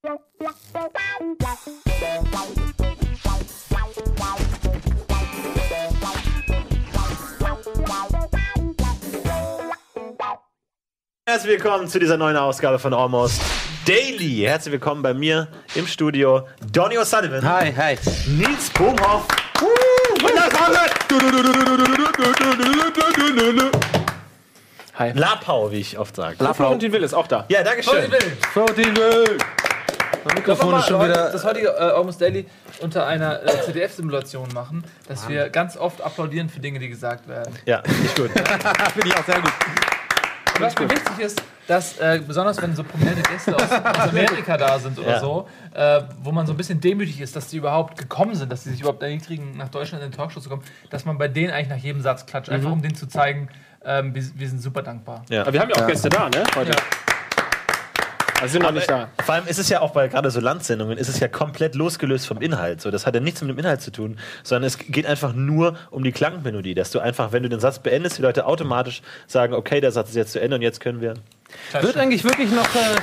Herzlich willkommen zu dieser neuen Ausgabe von Almost Daily. Herzlich willkommen bei mir im Studio Donny O'Sullivan. Hi, hi. Nils Bohmhoff. Uh, Hi. Lapau, wie ich oft sage. Florentin Will ist auch da. Ja, danke schön. Florentin Will. Das Mikrofon ist schon wieder. das heutige äh, Almost Daily unter einer äh, CDF-Simulation machen, dass wir ganz oft applaudieren für Dinge, die gesagt werden. Ja, nicht gut. Finde ich auch sehr gut. Und was mir wichtig ist, dass äh, besonders wenn so prominente Gäste aus, aus Amerika da sind oder Ja. so, äh, wo man so ein bisschen demütig ist, dass die überhaupt gekommen sind, dass sie sich überhaupt erniedrigen, nach Deutschland in den Talkshow zu kommen, dass man bei denen eigentlich nach jedem Satz klatscht, einfach um denen zu zeigen, ähm, wir, wir sind super dankbar. Ja. Aber wir haben ja auch Gäste da, ne? Heute. Also sind noch nicht da. Vor allem ist es ja auch bei gerade so Landsendungen, ist es ja komplett losgelöst vom Inhalt. So, das hat ja nichts mit dem Inhalt zu tun, sondern es geht einfach nur um die Klangmelodie, dass du einfach, wenn du den Satz beendest, die Leute automatisch sagen, okay, der Satz ist jetzt zu Ende und jetzt können wir. Wird eigentlich wirklich noch. Äh,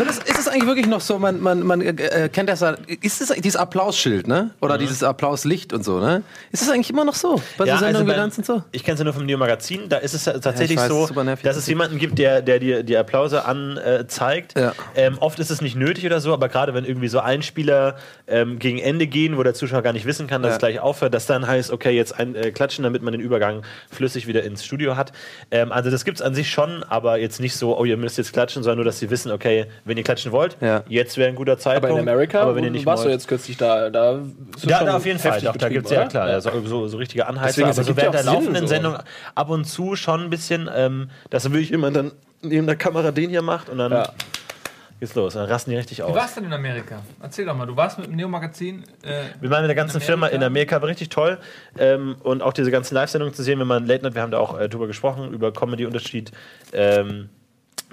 es, ist es eigentlich wirklich noch so, man, man, man äh, kennt das ja, ist es dieses Applausschild, ne? Oder dieses Applauslicht und so, ne? Ist es eigentlich immer noch so? Bei so Sendungen wie beim- Lanz und so? Ich kenne es ja nur vom Neo Magazin. Da ist es ja tatsächlich weiß, so, nervig. dass es jemanden gibt, der, der dir die Applause anzeigt. Ja. Ähm, oft ist es nicht nötig oder so, aber gerade wenn irgendwie so Einspieler ähm, gegen Ende gehen, wo der Zuschauer gar nicht wissen kann, dass Ja. es gleich aufhört, dass dann heißt, okay, jetzt ein, äh, klatschen, damit man den Übergang flüssig wieder ins Studio hat. Ähm, also das gibt es an sich schon, aber jetzt nicht so, oh, ihr müsst jetzt klatschen, sondern nur, dass sie wissen, okay, wenn ihr klatschen wollt, Ja. jetzt wäre ein guter Zeitpunkt. Aber in Amerika, aber wenn ihr nicht warst du wollt, jetzt kürzlich da, da ja, schon da auf jeden Fall. Doch, da gibt es ja klar, ja. So, so, so richtige Anheizer. Deswegen, es aber so während der Sinn, laufenden so. Sendung ab und zu schon ein bisschen, ähm, dass dann wirklich jemand dann neben der Kamera den hier macht und dann Ja. geht's los. Dann rasten die richtig Wie aus. war's denn in Amerika? Erzähl doch mal, du warst mit dem Neo-Magazin. Äh, Wir waren mit der ganzen In Firma in Amerika? Amerika, war richtig toll. Ähm, und auch diese ganzen Live-Sendungen zu sehen, wenn man Late Night, wir haben da auch äh, drüber gesprochen, über Comedy-Unterschied. Ähm,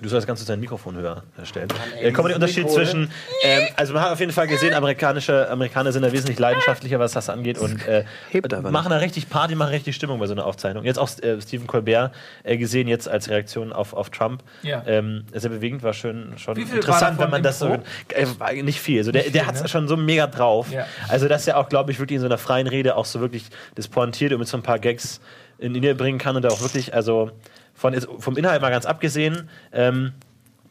Du sollst ganz kurz dein Mikrofon höher stellen. Äh, Comedy-Unterschied Mikro, ne? zwischen, ähm, also man hat auf jeden Fall gesehen, amerikanische Amerikaner sind da wesentlich leidenschaftlicher, was das angeht und äh, Hebt aber machen da richtig Party, machen richtig Stimmung bei so einer Aufzeichnung. Jetzt auch äh, Stephen Colbert äh, gesehen, jetzt als Reaktion auf, auf Trump. Ja. Ähm, sehr bewegend, war schön, schon interessant, wenn man das so. Äh, war nicht viel. Also der, der hat es ne? schon so mega drauf. Ja. Also, dass er auch, glaube ich, wirklich in so einer freien Rede auch so wirklich das pointiert und mit so ein paar Gags in Linie bringen kann und auch wirklich, also von, vom Inhalt mal ganz abgesehen, ähm,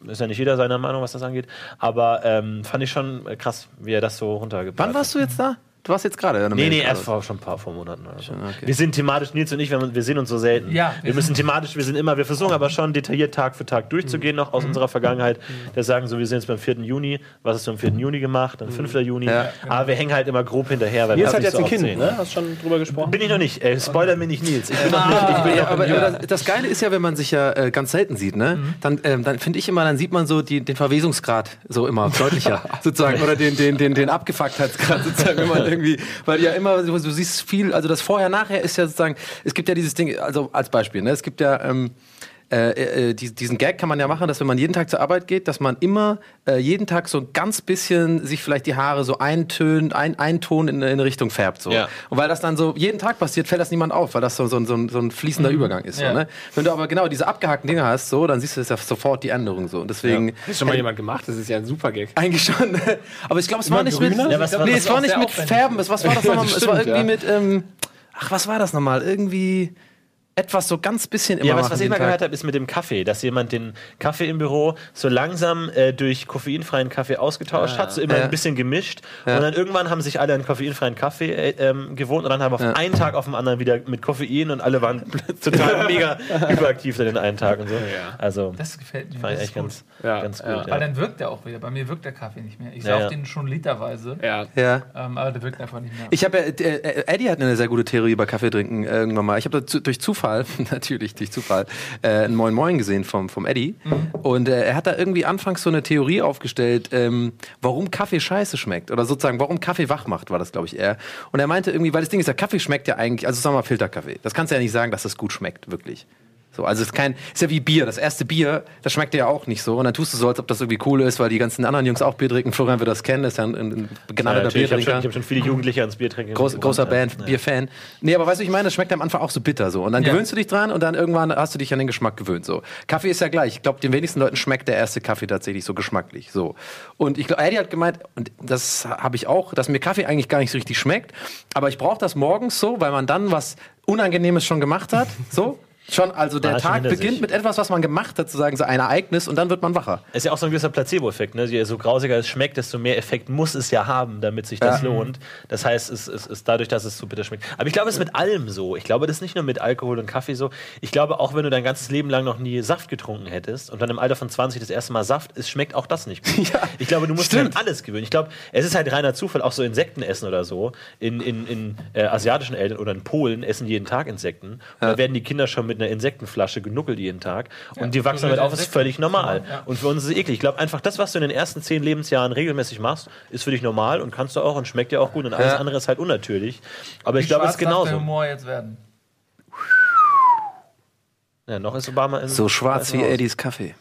ist ja nicht jeder seiner Meinung, was das angeht, aber ähm, fand ich schon äh, krass, wie er das so runtergebracht Wann warst du jetzt da? Du warst jetzt gerade Nee, nee, Amerika, erst vor schon ein paar vor Monaten oder so. okay. Wir sind thematisch, Nils und ich, wir, sehen uns so selten. Ja, wir wir müssen thematisch, wir sind immer, wir versuchen aber schon detailliert Tag für Tag durchzugehen, noch aus unserer Vergangenheit. Wir sagen so, wir sind jetzt beim 4. Juni, was hast du am 4. Juni gemacht, dann 5. Juni. Ja. Aber wir hängen halt immer grob hinterher, weil Nils wir hat das jetzt nicht ein so Kind, sehen. ne? Hast schon drüber gesprochen? Bin ich noch nicht. Äh, spoiler mir nicht, Nils. Ich bin noch nicht. Ich bin Ja, aber aber das, das Geile ist ja, wenn man sich ja äh, ganz selten sieht, ne? Dann, ähm, dann finde ich immer, dann sieht man so die, den Verwesungsgrad so immer deutlicher, sozusagen. Oder den, den, den, den Abgefucktheitsgrad, sozusagen, wenn man irgendwie, weil ja immer, du, du siehst viel, also das Vorher-Nachher ist ja sozusagen, es gibt ja dieses Ding, also als Beispiel, ne? Es gibt ja, ähm, äh, äh, die- diesen Gag kann man ja machen, dass wenn man jeden Tag zur Arbeit geht, dass man immer äh, jeden Tag so ein ganz bisschen sich vielleicht die Haare so eintönt, ein, ein Ton in, in eine Richtung färbt. So. Ja. Und weil das dann so jeden Tag passiert, fällt das niemand auf, weil das so, so, ein- so, ein- so ein fließender Übergang ist. Ja. So, ne? Wenn du aber genau diese abgehackten Dinge hast, so, dann siehst du das ja sofort die Änderung so. Und deswegen. Hat das schon mal jemand gemacht? Das ist ja ein super Gag. Eigentlich schon. Aber ich glaube, es war nicht mit. grüner? Ja, was nee, es war nicht mit. Färben. Es, was war das Ja, nochmal? Es war irgendwie ja. mit. Ähm, ach, was war das nochmal? Irgendwie etwas so ganz bisschen immer Ja, was, was ich Tag. gehört habe, ist mit dem Kaffee, dass jemand den Kaffee im Büro so langsam äh, durch koffeinfreien Kaffee ausgetauscht hat, so immer Ja. ein bisschen gemischt. Ja. Und dann irgendwann haben sich alle an koffeinfreien Kaffee äh, ähm, gewohnt und dann haben auf Ja. einen Tag auf den anderen wieder mit Koffein und alle waren total mega überaktiv dann den einen Tag und so. Also, das gefällt mir. fand ich das echt ganz, Ja, ganz gut. ja. Ja. Weil dann wirkt der auch wieder. Bei mir wirkt der Kaffee nicht mehr. Ich Ja, sauf ja. den schon literweise, Ja. Ja. ähm, aber der wirkt einfach nicht mehr. Ich habe ja, äh, äh, Eddie hat eine sehr gute Theorie über Kaffee trinken äh, irgendwann mal. Ich habe durch Zufall, natürlich durch Zufall, äh, ein Moin Moin gesehen vom, vom Eddie. Und äh, er hat da irgendwie anfangs so eine Theorie aufgestellt, ähm, warum Kaffee scheiße schmeckt. Oder sozusagen, warum Kaffee wach macht, war das, glaube ich, eher. Und er meinte irgendwie, weil das Ding ist, der Kaffee schmeckt ja eigentlich, also sagen wir mal Filterkaffee. Das kannst du ja nicht sagen, dass das gut schmeckt, wirklich. So, also es ist kein, ist ja wie Bier. Das erste Bier, das schmeckt dir ja auch nicht so. Und dann tust du so, als ob das irgendwie cool ist, weil die ganzen anderen Jungs auch Bier trinken. Florian wird das kennen, ist ja ein, ein, ein Ja, natürlich, ich habe schon, Biertrinker. ich hab schon viele Jugendliche ans Bier trinken. Groß, großer Band, ja. Bierfan. Nee, aber weißt du, ich meine, das schmeckt am Anfang auch so bitter so. Und dann Ja. gewöhnst du dich dran und dann irgendwann hast du dich an den Geschmack gewöhnt so. Kaffee ist ja gleich. Ich glaube, den wenigsten Leuten schmeckt der erste Kaffee tatsächlich so geschmacklich so. Und ich glaube, Eddie hat gemeint, und das habe ich auch, dass mir Kaffee eigentlich gar nicht so richtig schmeckt, aber ich brauche das morgens so, weil man dann was Unangenehmes schon gemacht hat, so. Schon, also der Tag beginnt sich. mit etwas, was man gemacht hat, sozusagen so ein Ereignis und dann wird man wacher. Ist ja auch so ein gewisser Placebo-Effekt. Ne? Je so grausiger es schmeckt, desto mehr Effekt muss es ja haben, damit sich das Ja. lohnt. Das heißt, es ist dadurch, dass es so bitter schmeckt. Aber ich glaube, es ist mit allem so. Ich glaube, das ist nicht nur mit Alkohol und Kaffee so. Ich glaube, auch wenn du dein ganzes Leben lang noch nie Saft getrunken hättest und dann im Alter von 20 das erste Mal Saft, es schmeckt auch das nicht gut. Ja, ich glaube, du musst dich stimmt. an alles gewöhnen. Ich glaube, es ist halt reiner Zufall, auch so Insekten essen oder so. In, in, in äh, asiatischen Eltern oder in Polen essen jeden Tag Insekten. Und da werden die Kinder schon mit einer Insektenflasche genuckelt jeden Tag. Und die wachsen damit mit auf, ist völlig normal. Ja. Und für uns ist es eklig. Ich glaube einfach, das, was du in den ersten zehn Lebensjahren regelmäßig machst, ist für dich normal und kannst du auch und schmeckt dir auch gut. Und alles Ja. andere ist halt unnatürlich. Aber ich Wie glaube, es ist schwarz darf der genauso. Humor jetzt werden. Ja, noch ist Obama in So schwarz wie. Eddies Kaffee.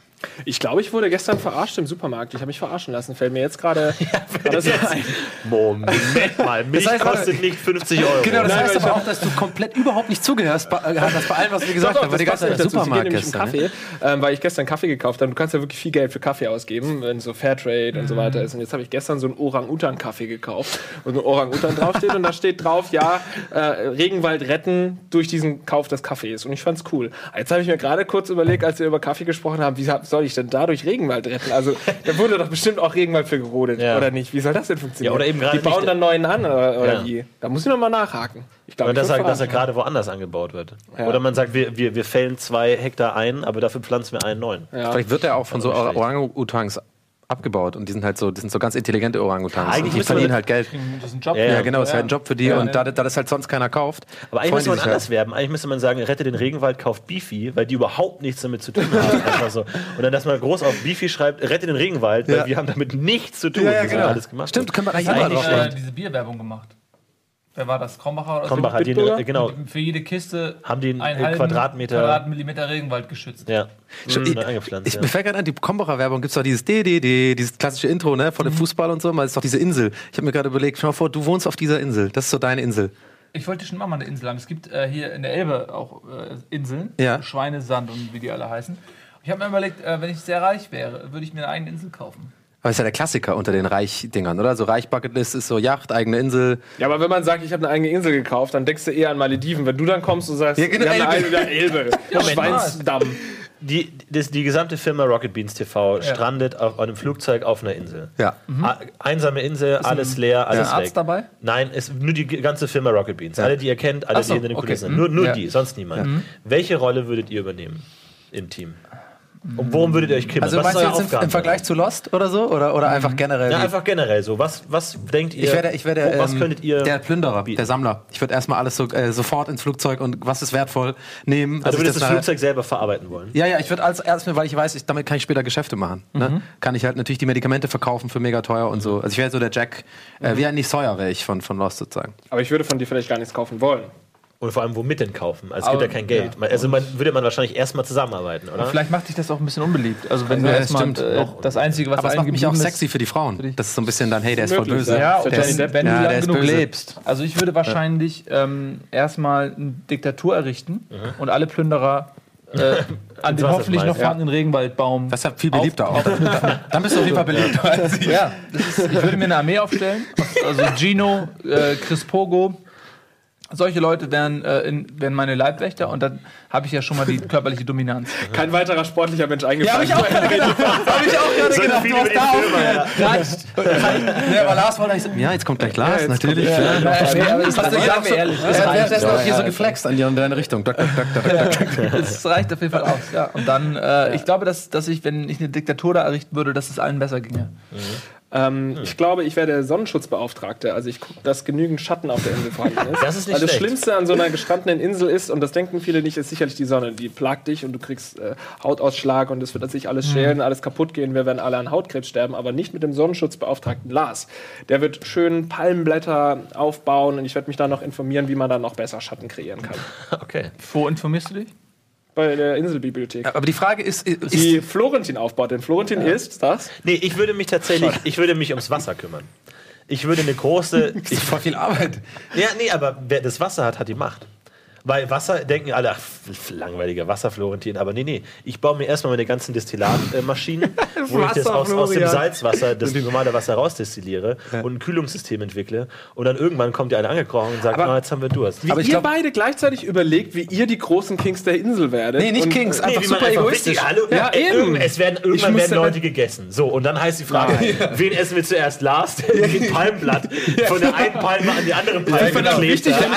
Ich glaube, ich wurde gestern verarscht im Supermarkt. Ich habe mich verarschen lassen. Fällt mir jetzt gerade gerade so ein. Moment mal, Milch heißt, kostet nicht 50 Euro. Genau, das Nein, heißt aber auch, dass du komplett überhaupt nicht zugehörst bei, äh, hast bei allem, was wir gesagt Doch, haben, weil die das ganze Zeit. Es Supermarkt gestern. ne? Kaffee, ähm, weil ich gestern Kaffee gekauft habe. Du kannst ja wirklich viel Geld für Kaffee ausgeben, wenn so Fairtrade und so weiter ist. Und jetzt habe ich gestern so einen Orang-Utan-Kaffee gekauft, wo so ein Orang-Utan draufsteht und da steht drauf, ja, äh, Regenwald retten durch diesen Kauf des Kaffees. Und ich fand's cool. Jetzt habe ich mir gerade kurz überlegt, als wir über Kaffee gesprochen haben, wie soll ich denn dadurch Regenwald retten? Also da wurde doch bestimmt auch Regenwald für gerodet, Ja. oder nicht? Wie soll das denn funktionieren? Ja, oder eben gerade Die bauen dann neuen an, oder, oder Ja. wie? Da muss ich noch mal nachhaken. Ich glaube, Oder dass er, dass er gerade woanders angebaut wird. Ja. Oder man sagt, wir, wir, wir fällen zwei Hektar ein, aber dafür pflanzen wir einen neuen. Ja. Vielleicht wird er auch von so nicht schlecht. Orang-Utans abgebaut und die sind halt so, die sind so ganz intelligente Orang-Utans. Eigentlich und die verdienen halt Geld. Das ist ein Job. Ja, Ja, ja. genau, ist halt ein Job für die Ja. und da, da das halt sonst keiner kauft. Aber eigentlich müsste man sich anders halt. werben. Eigentlich müsste man sagen, rette den Regenwald, kauft Beefy, weil die überhaupt nichts damit zu tun haben. Einfach so. Und dann, dass man groß auf Beefy schreibt, rette den Regenwald, weil Ja. wir haben damit nichts zu tun. Ja, ja, Das genau. alles gemacht. Stimmt, können wir eigentlich immer drauf äh, diese Bierwerbung gemacht? Wer war das? Krombacher? oder so? Krombacher die, genau. Für jede Kiste Haben die einen, einen halben Quadratmeter- Quadratmillimeter Regenwald geschützt. Ja, Schon- mhm, ich, eingepflanzt. ich, ja. mir fällt gerade an, die Kombacher Werbung gibt es doch dieses DDD, dieses klassische Intro, ne, von dem Fußball und so, mal ist doch diese Insel. Ich habe mir gerade überlegt, schau mal vor, du wohnst auf dieser Insel. Das ist so deine Insel. Ich wollte schon mal eine Insel haben. Es gibt äh, hier in der Elbe auch äh, Inseln. Ja. Schweinesand und wie die alle heißen. Ich habe mir überlegt, äh, wenn ich sehr reich wäre, würde ich mir eine eigene Insel kaufen. Aber ist ja der Klassiker unter den Reich-Dingern, oder? So Reich-Bucketlist ist so Yacht, eigene Insel. Ja, aber wenn man sagt, ich habe eine eigene Insel gekauft, dann denkst du eher an Malediven. Wenn du dann kommst und sagst, Ja, genau, wir haben eine Elbe. eigene Elbe, Schweinsdamm. Die, das, die gesamte Firma Rocket Beans TV strandet auf einem Flugzeug auf einer Insel. Ja. A- Einsame Insel, alles leer, alles Ist ein weg. Arzt dabei? Nein, ist nur die ganze Firma Rocket Beans. Alle, die ihr kennt, alle, so, die hinter den okay. Kulissen sind. Mhm. Nur, nur Ja. die, sonst niemand. Welche Rolle würdet ihr übernehmen im Team? Und worum würdet ihr euch kümmern? Also Was meinst du jetzt im, im? Vergleich zu Lost oder so? Oder, oder einfach generell? Ja, einfach generell so. Was, was denkt ihr? ich werde, ich werde, wo, was ähm, könntet ihr. der Plünderer, bieten? der Sammler. Ich würde erstmal alles so äh, sofort ins Flugzeug und was ist wertvoll nehmen. also ich würdest das nachher- Flugzeug selber verarbeiten wollen? Ja, ja, ich würde als erstmal, weil ich weiß, ich, damit kann ich später Geschäfte machen. Ne? Kann ich halt natürlich die Medikamente verkaufen für mega teuer und so. Also ich wäre so der Jack, äh, wie ein Sawyer wäre ich von, von Lost sozusagen. Aber ich würde von dir vielleicht gar nichts kaufen wollen. Und vor allem, womit denn kaufen? Also es Aber- gibt ja kein Geld. Man- Also man, würde man wahrscheinlich erstmal zusammenarbeiten, oder? Vielleicht macht dich das auch ein bisschen unbeliebt. Also wenn Ja, du das erstmal äh, das Einzige, was Aber es einem macht mich auch sexy für die Frauen. Das ist so ein bisschen dann, hey, der ist voll böse. ja. Ja, und Johnny wenn, Ja, du der lang ist genug böse. lebst. Also ich würde wahrscheinlich ähm, erstmal eine Diktatur errichten und alle Plünderer äh, an den Wasser hoffentlich noch vorhandenen Regenwaldbaum. Das ist ja viel beliebter auch. Dann bist du auf jeden Fall beliebter als ich. Ja, das ist, ich würde mir eine Armee aufstellen. Also Gino, äh, Chris Pogo. Solche Leute wären, äh, in, wären meine Leibwächter und dann habe ich ja schon mal die körperliche Dominanz. Kein weiterer sportlicher Mensch eingefallen. Hab ich auch gerade gedacht. Hab ich auch gerade So gedacht. Du hast die da aufgehört. Reicht. Ja, aber Lars wollte eigentlich sagen, ja, jetzt kommt gleich Lars, jetzt natürlich. Ja, Ja, Hast nee, aber das du reicht, gesagt, seien wir ehrlich, das Ja, noch Ja, hier ja, so ja. geflext an dir in deine Richtung. Duck, duck, duck, duck, duck. Das reicht auf jeden Fall aus. Ja. Und dann, äh, ich glaube, dass, dass ich, wenn ich eine Diktatur da errichten würde, dass es allen besser ginge. Ähm, Ich glaube, ich wäre der Sonnenschutzbeauftragte. Also ich gucke, dass genügend Schatten auf der Insel vorhanden ist. Das ist nicht Weil das schlecht. Schlimmste an so einer gestrandenen Insel ist, und das denken viele nicht, ist sicherlich die Sonne. Die plagt dich und du kriegst äh, Hautausschlag und es wird sich alles schälen, alles kaputt gehen. Wir werden alle an Hautkrebs sterben, aber nicht mit dem Sonnenschutzbeauftragten Lars. Der wird schön Palmenblätter aufbauen und ich werde mich da noch informieren, wie man da noch besser Schatten kreieren kann. Okay. Wo informierst du dich? Bei der Inselbibliothek. Aber die Frage ist, ist Die Florentin aufbaut, denn Florentin ist das. Nee, ich würde mich tatsächlich, ich würde mich ums Wasser kümmern. Ich würde eine große. Ich, voll viel Arbeit. ja, nee, aber wer das Wasser hat, hat die Macht. Weil Wasser denken alle, ach, langweiliger Wasser, Florentin. Aber nee, nee. Ich baue mir erstmal meine ganzen Destillatmaschinen, wo ich das aus, aus dem. Salzwasser, das normale Wasser rausdestilliere und ein Kühlungssystem entwickle. Und dann irgendwann kommt der eine angekrochen und sagt, Aber- na, jetzt haben wir Durst. Wie Aber ich ihr glaub- beide gleichzeitig überlegt, wie ihr die großen Kings der Insel werdet. Nee, nicht Und- Kings, einfach wie man super egoistisch. wichtig- Hallo, Ja, äh, eben. Es werden, irgendwann werden ja- Leute gegessen. So, und dann heißt die Frage, wen essen wir zuerst? Lars, der ein Palmblatt von der einen Palme an die andere Palme finde auch geklebt wichtig, der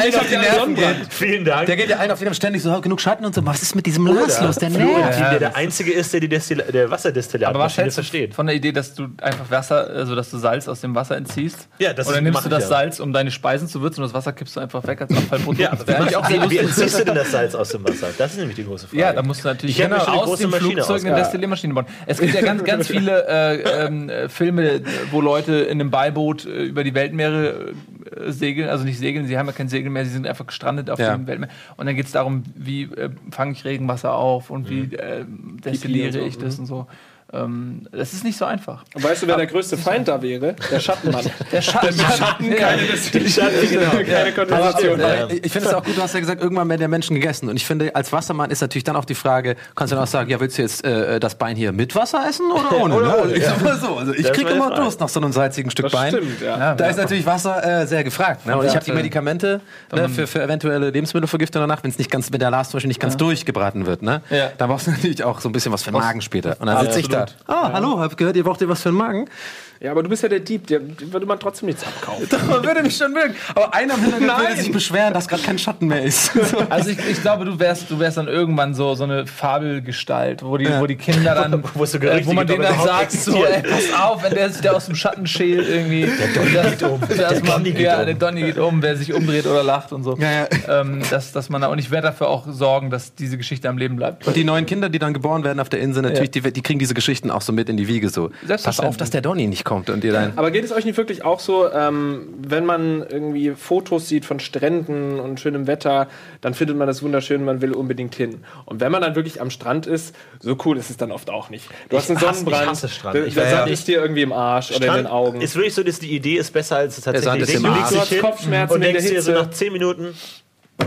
die. Vielen Dank. Der geht ja ein auf den ständig so genug Schatten und so. Was ist mit diesem Lars los? Der nervt. der der Einzige ist, der die Destil der Wasserdestillat Aber was hältst du versteht. von der Idee, dass du einfach Wasser, also dass du Salz aus dem Wasser entziehst? Ja, das Oder nimmst du das ja. Salz, um deine Speisen zu würzen und das Wasser kippst du einfach weg als Abfallprodukt? Ja, das wäre eigentlich auch wie, wie entziehst du denn das Salz aus dem Wasser? Das ist nämlich die große Frage. Ja, da musst du natürlich Ich genau, aus große dem Maschine Flugzeug eine. Destilliermaschine bauen. Es gibt ja ganz, ganz viele äh, ähm, äh, Filme, wo Leute in einem Beiboot äh, über die Weltmeere segeln, also nicht segeln, sie haben ja kein Segel mehr, sie sind einfach gestrandet auf Ja. dem Weltmeer. Und dann geht es darum, wie äh, fange ich Regenwasser auf und wie Mhm. äh, destilliere so, ich das und so. Ähm, das ist nicht so einfach. Und weißt du, wer der größte Feind da wäre? Der Schattenmann. Der Schatten, Schatten keine Keine Konversation. Aber, äh, ich finde es auch gut, du hast ja gesagt, irgendwann werden der Menschen gegessen. Und ich finde, als Wassermann ist natürlich dann auch die Frage, kannst du dann auch sagen, ja, willst du jetzt äh, das Bein hier mit Wasser essen oder ohne? Oder ne? ohne, ich ja. sag mal so. Also ich kriege immer. Durst nach so einem salzigen Stück Das Bein. stimmt, ja. Ja, Da ist natürlich Wasser äh, sehr gefragt. Ne? Und ich habe die Ja. Medikamente ne, für, für eventuelle Lebensmittelvergiftung danach, wenn es nicht ganz mit der zum Beispiel nicht ganz durchgebraten wird. Ne? Ja. Da brauchst du natürlich auch so ein bisschen was für den Magen später. Und dann sitze ich da. Absolut. Ah, hallo, hab gehört, ihr braucht ihr was für den Magen? Ja, aber du bist ja der Dieb, der würde man trotzdem nichts abkaufen. Man würde mich schon mögen. Aber einer würde Nein. sich beschweren, dass gerade kein Schatten mehr ist. So. Also ich, ich glaube, du wärst, du wärst dann irgendwann so, so eine Fabelgestalt, wo die, wo die Kinder dann, Wo äh, wo man denen dann sagt, so, ey, pass auf, wenn der sich da aus dem Schatten schält irgendwie. Der Donny geht um. Der Donny geht ja, um. der Donny geht um, wer sich umdreht oder lacht und so. Ja, ja. Ähm, dass, dass man da, und ich werde dafür auch sorgen, dass diese Geschichte am Leben bleibt. Und die neuen Kinder, die dann geboren werden auf der Insel, natürlich, die, die kriegen diese Geschichten auch so mit in die Wiege. So. Pass auf, dass der Donny nicht kommt und ihr dann. Aber geht es euch nicht wirklich auch so, ähm, wenn man irgendwie Fotos sieht von Stränden und schönem Wetter, dann findet man das wunderschön, man will unbedingt hin. Und wenn man dann wirklich am Strand ist, so cool ist es dann oft auch nicht. Du hast einen hasse- ich Sonnenbrand, hasse Strand. der, Ich der weiß Sand ja. ist dir irgendwie im Arsch oder in den Augen. Ist wirklich so, dass die Idee ist besser als es Sand tatsächlich ist im Du Arsch. Du hin Kopfschmerzen und denkst der dir so nach 10 Minuten,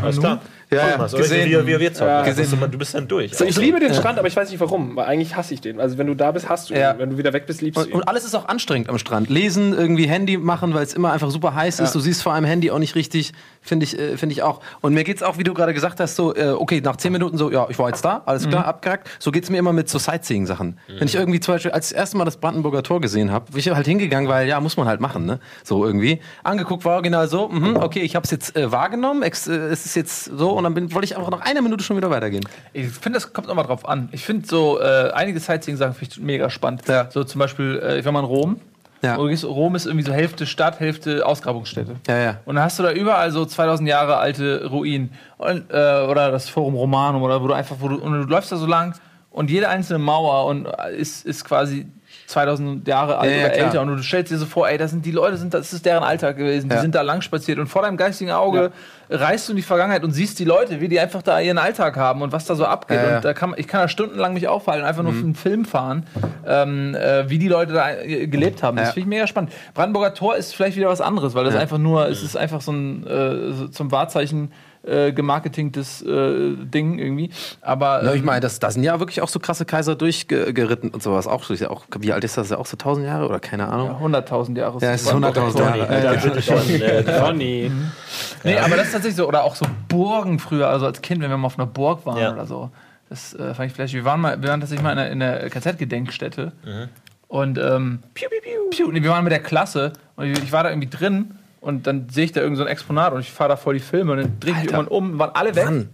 alles klar. Ja, ja. Oder Gesehen. wie, wie wir zocken. Ja. Du bist dann durch. So, ich liebe den Strand, aber ich weiß nicht warum, weil eigentlich hasse ich den. Also wenn du da bist, hast du ihn. Ja. Wenn du wieder weg bist, liebst du Und, ihn. und alles ist auch anstrengend am Strand. Lesen, irgendwie Handy machen, weil es immer einfach super heiß ist. Du siehst vor allem Handy auch nicht richtig, finde ich, äh, finde ich auch. Und mir geht's auch, wie du gerade gesagt hast, so, äh, okay, nach zehn Minuten so, ja, ich war jetzt da, alles klar, abgehakt. So geht's mir immer mit so Sightseeing-Sachen. Wenn ich irgendwie zum Beispiel, als das erste Mal das Brandenburger Tor gesehen habe, bin ich halt hingegangen, weil, ja, muss man halt machen, ne? So irgendwie. Angeguckt war original so, mhm, okay, ich habe es jetzt äh, wahrgenommen, ex, äh, es ist jetzt so, und dann bin, wollte ich einfach nach einer Minute schon wieder weitergehen. Ich finde, das kommt nochmal drauf an. Ich finde so äh, einige Sightseeing-Sachen finde ich mega spannend. Ja. So zum Beispiel, äh, ich war mal in Rom. Ja. Rom ist irgendwie so Hälfte Stadt, Hälfte Ausgrabungsstätte. Ja, ja. Und dann hast du da überall so 2000 Jahre alte Ruinen. Und, äh, oder das Forum Romanum oder wo du einfach, wo du, und du läufst da so lang und jede einzelne Mauer und äh, ist, ist quasi 2000 Jahre alt Ja, ja, oder klar. älter und du stellst dir so vor, ey, das sind die Leute, sind, das ist deren Alltag gewesen, die sind da lang spaziert und vor deinem geistigen Auge reist du in die Vergangenheit und siehst die Leute, wie die einfach da ihren Alltag haben und was da so abgeht. Mhm. Und da kann, ich kann da stundenlang mich aufhalten, einfach nur für einen Film fahren, ähm, äh, wie die Leute da äh, gelebt haben. Das finde ich mega spannend. Brandenburger Tor ist vielleicht wieder was anderes, weil das einfach nur, es ist einfach so ein äh, so zum Wahrzeichen äh, gemarketingtes äh, Ding irgendwie. Aber Ja, ich ähm, meine, das, da sind ja wirklich auch so krasse Kaiser durchgeritten und sowas. Auch, ist ja auch, wie alt ist das? Ist ja auch so 1000 Jahre oder keine Ahnung? ja, 100.000 Jahre. Ja, es ist Brandenburger 100.000 Tor. Jahre. Da bitte schon. Ronny. Nee, aber das ist tatsächlich so. Oder auch so Burgen früher, also als Kind, wenn wir mal auf einer Burg waren Ja. oder so. Das äh, fand ich vielleicht. Wir waren mal, wir waren tatsächlich mal in einer, in einer KZ-Gedenkstätte. Und ähm, piu, piu, piu, piu. Nee, wir waren mit der Klasse und ich, ich war da irgendwie drin und dann sehe ich da irgend so ein Exponat und ich fahre da vor die Filme und dann drehe ich mich irgendwann um, waren alle weg. Wann?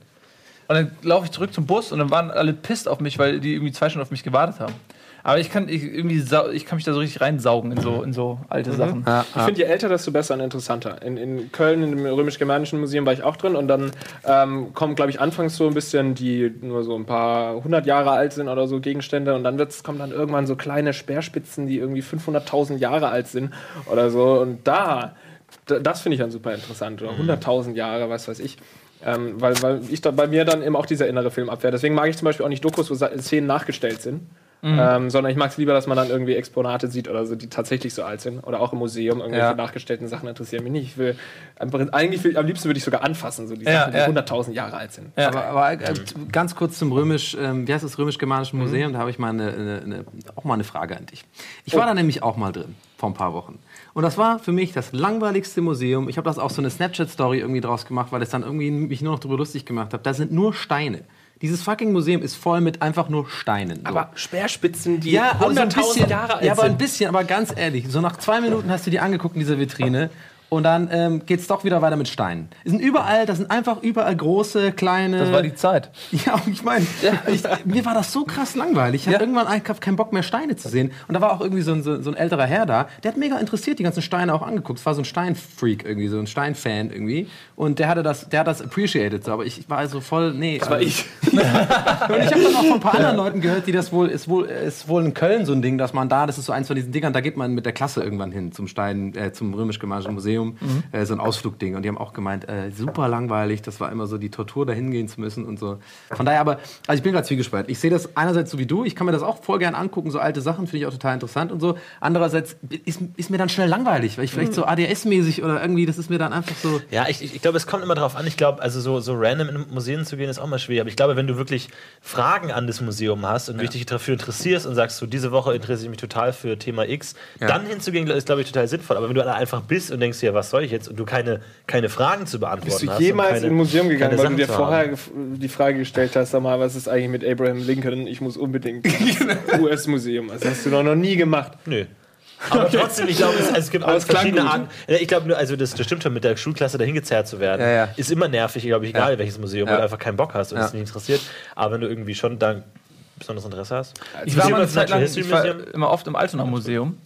Und dann laufe ich zurück zum Bus und dann waren alle pisst auf mich, weil die irgendwie zwei Stunden auf mich gewartet haben. Aber ich kann, ich, irgendwie ich kann mich da so richtig reinsaugen in so, in so alte Sachen. Ja, Ich finde, je älter, desto besser und interessanter. In, in Köln, im Römisch-Germanischen Museum war ich auch drin und dann ähm, kommen, glaube ich, anfangs so ein bisschen, die nur so ein paar hundert Jahre alt sind oder so Gegenstände und dann wird's, kommen dann irgendwann so kleine Speerspitzen, die irgendwie 500.000 Jahre alt sind oder so und da das finde ich dann super interessant oder 100.000 Jahre, was weiß ich. Ähm, weil, weil ich da bei mir dann eben auch dieser innere Film abwehr. Deswegen mag ich zum Beispiel auch nicht Dokus, wo Szenen nachgestellt sind. Ähm, sondern ich mag es lieber, dass man dann irgendwie Exponate sieht oder so, die tatsächlich so alt sind. Oder auch im Museum irgendwelche Ja. nachgestellten Sachen interessieren mich nicht. Ich will einfach, eigentlich will, am liebsten würde ich sogar anfassen, so die Ja, Sachen, die ja. 100.000 Jahre alt sind. Ja. Aber, aber äh, ganz kurz zum römisch, ähm, wie heißt das römisch-germanischen Museum? Da habe ich mal eine, eine, eine, auch mal eine Frage an dich. Ich war da nämlich auch mal drin vor ein paar Wochen. Und das war für mich das langweiligste Museum. Ich habe das auch so eine Snapchat-Story irgendwie draus gemacht, weil ich dann irgendwie mich nur noch darüber lustig gemacht habe. Da sind nur Steine. Dieses fucking Museum ist voll mit einfach nur Steinen. So. Aber Speerspitzen, die Ja, aber so ein 100.000 bisschen, Jahre alt ja, aber ein sind. bisschen, aber ganz ehrlich, so nach zwei Minuten hast du die angeguckt in dieser Vitrine und dann ähm, geht's doch wieder weiter mit Steinen. Es sind überall, das sind einfach überall große, kleine. Das war die Zeit. Ja, und ich meine, ich, mir war das so krass langweilig. Ich hatte Ja. irgendwann einfach keinen Bock mehr Steine zu sehen. Und da war auch irgendwie so ein, so, so ein älterer Herr da, der hat mega interessiert die ganzen Steine auch angeguckt. Es war so ein Steinfreak irgendwie, so ein Steinfan irgendwie. Und der hatte das, der hat das appreciated so. Aber ich war also voll, nee. Das war ich. Und ich habe dann auch von ein paar anderen Leuten gehört, die das wohl, ist wohl, ist wohl in Köln so ein Ding, dass man da, das ist so eins von diesen Dingern, da geht man mit der Klasse irgendwann hin zum Stein, äh, zum römisch-germanischen Museum, äh, so ein Ausflugding. Und die haben auch gemeint, äh, super langweilig, das war immer so die Tortur, da hingehen zu müssen und so. Von daher aber, also ich bin gerade zwiegespalten. Ich sehe das einerseits so wie du, ich kann mir das auch voll gern angucken, so alte Sachen finde ich auch total interessant und so. Andererseits ist, ist mir dann schnell langweilig, weil ich vielleicht so ADS-mäßig oder irgendwie, das ist mir dann einfach so. Ja, ich, ich, ich glaube, es kommt immer darauf an. Ich glaube, also so, so random in Museen zu gehen, ist auch mal schwierig. Aber ich glaube, wenn du wirklich Fragen an das Museum hast und du dich dafür interessierst und sagst, so diese Woche interessiere ich mich total für Thema X, dann hinzugehen, ist, glaube ich, total sinnvoll. Aber wenn du da einfach bist und denkst, ja, was soll ich jetzt? Und du keine, keine Fragen zu beantworten Bist du hast. jemals keine, in ein Museum gegangen, weil du dir vorher die Frage gestellt hast, sag mal, was ist eigentlich mit Abraham Lincoln? Ich muss unbedingt ins US-Museum. Das hast du doch noch nie gemacht. Nö. Aber trotzdem, ich glaube, es, es gibt klang verschiedene. Arten. Ja, Ich glaube, nur, also das, das stimmt schon, mit der Schulklasse dahin gezerrt zu werden, Ja, ja. ist immer nervig, glaube ich, egal welches Museum, Ja. weil du einfach keinen Bock hast und Ja. es nicht interessiert. Aber wenn du irgendwie schon da besonderes Interesse hast. Ich war das Zeit lang, ich war immer oft im Altona Museum.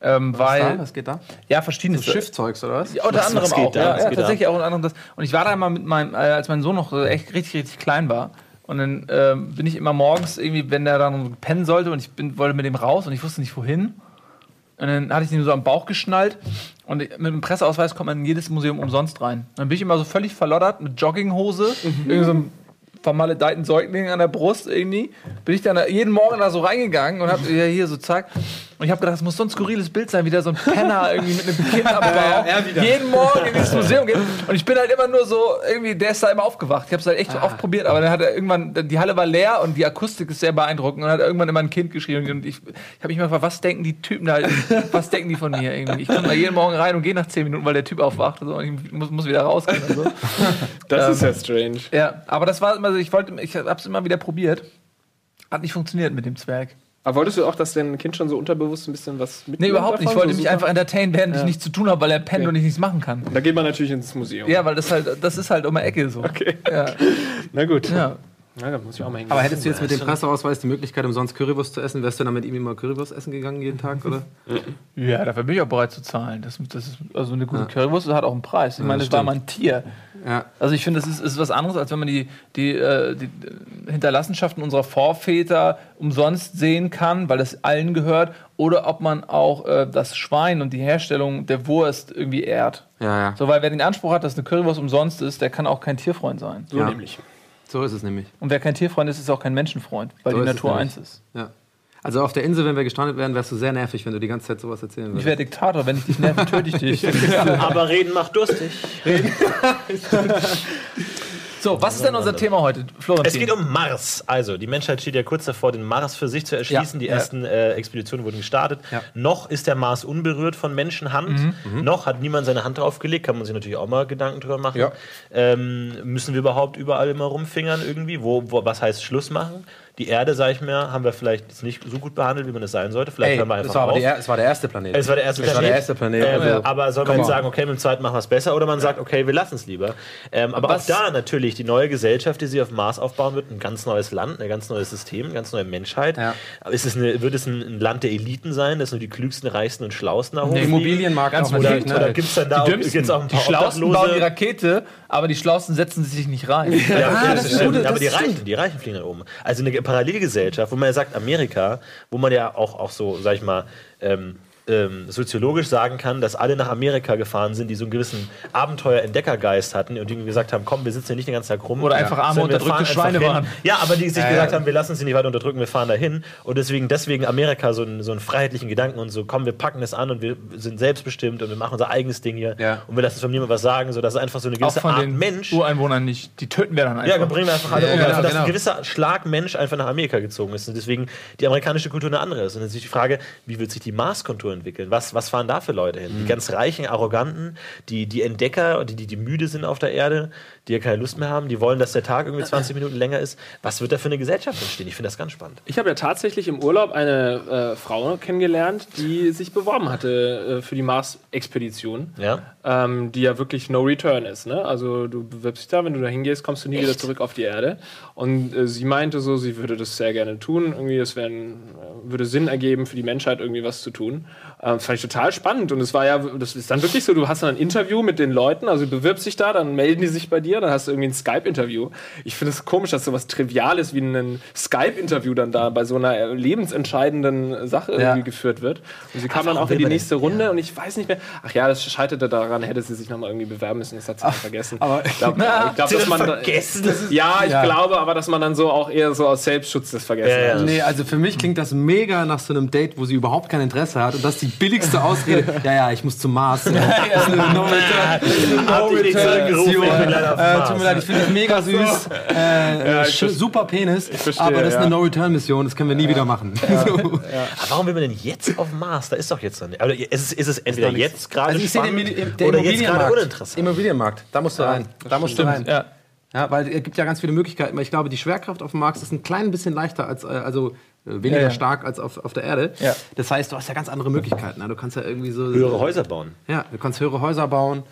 Ähm, Was, weil, da? was geht da? ja, verschiedenes. Schiffzeugs oder was? Ja, unter Was- anderem was geht auch. da? Ja, ja geht da? tatsächlich auch unter anderem das. Und ich war da immer mit meinem, äh, als mein Sohn noch äh, echt richtig, richtig klein war. Und dann ähm, bin ich immer morgens irgendwie, wenn der dann pennen sollte und ich bin, wollte mit dem raus und ich wusste nicht wohin. Und dann hatte ich ihn so am Bauch geschnallt und mit dem Presseausweis kommt man in jedes Museum umsonst rein. Und dann bin ich immer so völlig verloddert mit Jogginghose, irgendwie so einem vermaledeiten Säugling an der Brust irgendwie. Bin ich dann da jeden Morgen da so reingegangen und hab ja, hier so zack. Und ich habe gedacht, das muss so ein skurriles Bild sein, wieder so ein Penner irgendwie mit einem Kind am Bauch. jeden Morgen in dieses Museum geht. Und ich bin halt immer nur so, irgendwie, der ist da immer aufgewacht. Ich habe es halt echt so oft probiert, aber dann hat er irgendwann, die Halle war leer und die Akustik ist sehr beeindruckend und dann hat irgendwann immer ein Kind geschrien. Und ich, ich habe mich mal gefragt, was denken die Typen da, was denken die von mir irgendwie? Ich komme da jeden Morgen rein und gehe nach 10 Minuten, weil der Typ aufwacht und, so, und ich muss, muss wieder rausgehen und so. Das Ähm, ist ja strange. Ja, aber das war immer so, ich wollte, ich habe es immer wieder probiert. Hat nicht funktioniert mit dem Zwerg. Aber wolltest du auch, dass dein Kind schon so unterbewusst ein bisschen was mit Nee, überhaupt nicht. Ich wollte mich einfach entertainen, während ich Ja. nichts zu tun habe, weil er pennt Okay. und ich nichts machen kann. Da geht man natürlich ins Museum. Ja, weil das halt, das ist halt um die Ecke so. Okay. Ja. Na gut. ja. Na, da muss ich auch mal hingehen. Aber hättest du jetzt mit dem Presseausweis die Möglichkeit, umsonst Currywurst zu essen, wärst du dann mit ihm immer Currywurst essen gegangen jeden Tag, oder? Ja, dafür bin ich auch bereit zu zahlen. Das, das ist, also eine gute Currywurst hat auch einen Preis. Ich meine, das war stimmt. mal ein Tier. Ja. Also ich finde, das ist, ist was anderes, als wenn man die, die, äh, die äh, Hinterlassenschaften unserer Vorväter umsonst sehen kann, weil das allen gehört, oder ob man auch äh, das Schwein und die Herstellung der Wurst irgendwie ehrt. Ja, ja. So, weil wer den Anspruch hat, dass eine Currywurst umsonst ist, der kann auch kein Tierfreund sein. so Ja. nämlich. So ist es nämlich. Und wer kein Tierfreund ist, ist auch kein Menschenfreund, weil So die Natur eins ist. Ja. Also auf der Insel, wenn wir gestrandet wären, wärst du sehr nervig, wenn du die ganze Zeit sowas erzählen Ich würdest. wäre Diktator, wenn ich dich nerve, töte ich dich. Aber reden macht durstig. So, was ist denn unser Thema heute, Florentin? Es geht um Mars. Also, die Menschheit steht ja kurz davor, den Mars für sich zu erschließen. Ja, die ja. ersten äh, Expeditionen wurden gestartet. Ja. Noch ist der Mars unberührt von Menschenhand. Mhm. Noch hat niemand seine Hand draufgelegt. Kann man sich natürlich auch mal Gedanken drüber machen. Ähm, müssen wir überhaupt überall immer rumfingern irgendwie? Wo, wo, was heißt Schluss machen? Die Erde, sag ich mir, haben wir vielleicht nicht so gut behandelt, wie man es sein sollte. Vielleicht Ey, hören wir es einfach war, aber auf. die, er- es war der erste Planet. Es war der erste Es war Planet. der erste Planet. Ähm, also, aber soll man jetzt sagen, okay, mit dem zweiten machen wir es besser oder man sagt, okay, wir lassen es lieber. Ähm, aber Was- auch da natürlich die neue Gesellschaft, die sich auf Mars aufbauen wird, ein ganz neues Land, ein ganz neues System, eine ganz neue Menschheit. Ja. Ist es eine, wird es ein, Land der Eliten sein, das nur die klügsten, reichsten und schlausten da hochfliegen? Immobilienmarkt Ganz auch Oder, oder Ne? gibt es dann da auch, Dümmsten. gibt's auch ein die paar Schlausten bauen die? Rakete, aber die Schlausten setzen sich nicht rein. Ja, Ah, okay, das das ist stimmt. gut, aber das die. Reichen, die Reichen fliegen da oben. Also eine Parallelgesellschaft, wo man ja sagt, Amerika, wo man ja auch, auch so, sag ich mal, ähm, ähm, soziologisch sagen kann, dass alle nach Amerika gefahren sind, die so einen gewissen Abenteuer-Entdeckergeist hatten und die gesagt haben, komm, wir sitzen hier nicht den ganzen Tag rum. Oder einfach arme, unterdrückte Schweine waren. Ja, aber die sich Ja, gesagt ja. haben, wir lassen sie nicht weiter unterdrücken, wir fahren dahin. Und deswegen, deswegen Amerika so einen, so einen freiheitlichen Gedanken und so, komm, wir packen es an und wir sind selbstbestimmt und wir machen unser eigenes Ding hier. Ja. Und wir lassen von niemandem was sagen, so dass es einfach so eine Auch gewisse von Art den Mensch. Ureinwohnern nicht. Die töten wir dann einfach. Ja, bringen wir einfach alle Ja, um. ja, also, dass genau. ein gewisser Schlag Mensch einfach nach Amerika gezogen ist. Und deswegen die amerikanische Kultur eine andere ist. Und dann ist die Frage, wie wird sich die Marskultur entwickeln? Was, was fahren da für Leute hin? Die ganz reichen, arroganten, die, die Entdecker, die, die, die müde sind auf der Erde, die ja keine Lust mehr haben, die wollen, dass der Tag irgendwie 20 Minuten länger ist. Was wird da für eine Gesellschaft entstehen? Ich finde das ganz spannend. Ich habe ja tatsächlich im Urlaub eine äh, Frau kennengelernt, die sich beworben hatte äh, für die Mars-Expedition. Ja? ähm, die ja wirklich No Return ist. Ne? Also du bewirbst dich da, wenn du da hingehst, kommst du nie wieder zurück auf die Erde. Und äh, sie meinte so, sie würde das sehr gerne tun. Irgendwie, wär ein, äh, würde Sinn ergeben für die Menschheit, irgendwie was zu tun. Ähm, das fand ich total spannend. Und es war ja, das ist dann wirklich so, du hast dann ein Interview mit den Leuten, also du bewirbst dich da, dann melden die sich bei dir, dann hast du irgendwie ein Skype-Interview. Ich finde es komisch, dass so was Triviales wie ein Skype-Interview dann da bei so einer äh, lebensentscheidenden Sache Ja. irgendwie geführt wird. Und sie kam dann warum auch in die nächste Runde und ich weiß nicht mehr. Ach ja, das scheiterte daran, hätte sie sich nochmal irgendwie bewerben müssen. Das hat sie dann vergessen. aber- ich glaube, ich glaub, dass man. vergessen. Das ist Ja, ich Ja. glaube aber, dass man dann so auch eher so aus Selbstschutz das vergessen Ja, ja. hat. Nee, also für mich klingt das mega nach so einem Date, wo sie überhaupt kein Interesse hat und das ist die billigste Ausrede. ja, ja, ich muss zum Mars. Das ist eine dem Äh, Mars. tut mir leid, ich finde das mega süß. Äh, sch- verste- super Penis. verstehe, aber das ist eine ja. No-Return-Mission, das können wir nie wieder machen. So. Aber warum will man denn jetzt auf Mars? Da ist doch jetzt noch nicht. Also ist, es- ist es entweder nicht- jetzt gerade Also den, spannend Immo- der oder jetzt gerade Immobilienmarkt. uninteressant? Immobilienmarkt, da musst du rein. Da musst du rein. Ja. Ja, weil es gibt ja ganz viele Möglichkeiten. Ich glaube, die Schwerkraft auf dem Mars ist ein klein bisschen leichter als, äh, also äh, weniger Ja, ja. stark als auf, auf der Erde. Ja. Das heißt, du hast ja ganz andere Möglichkeiten. Ne? Du kannst ja irgendwie so Höhere Häuser bauen. Ja, du kannst höhere Häuser bauen.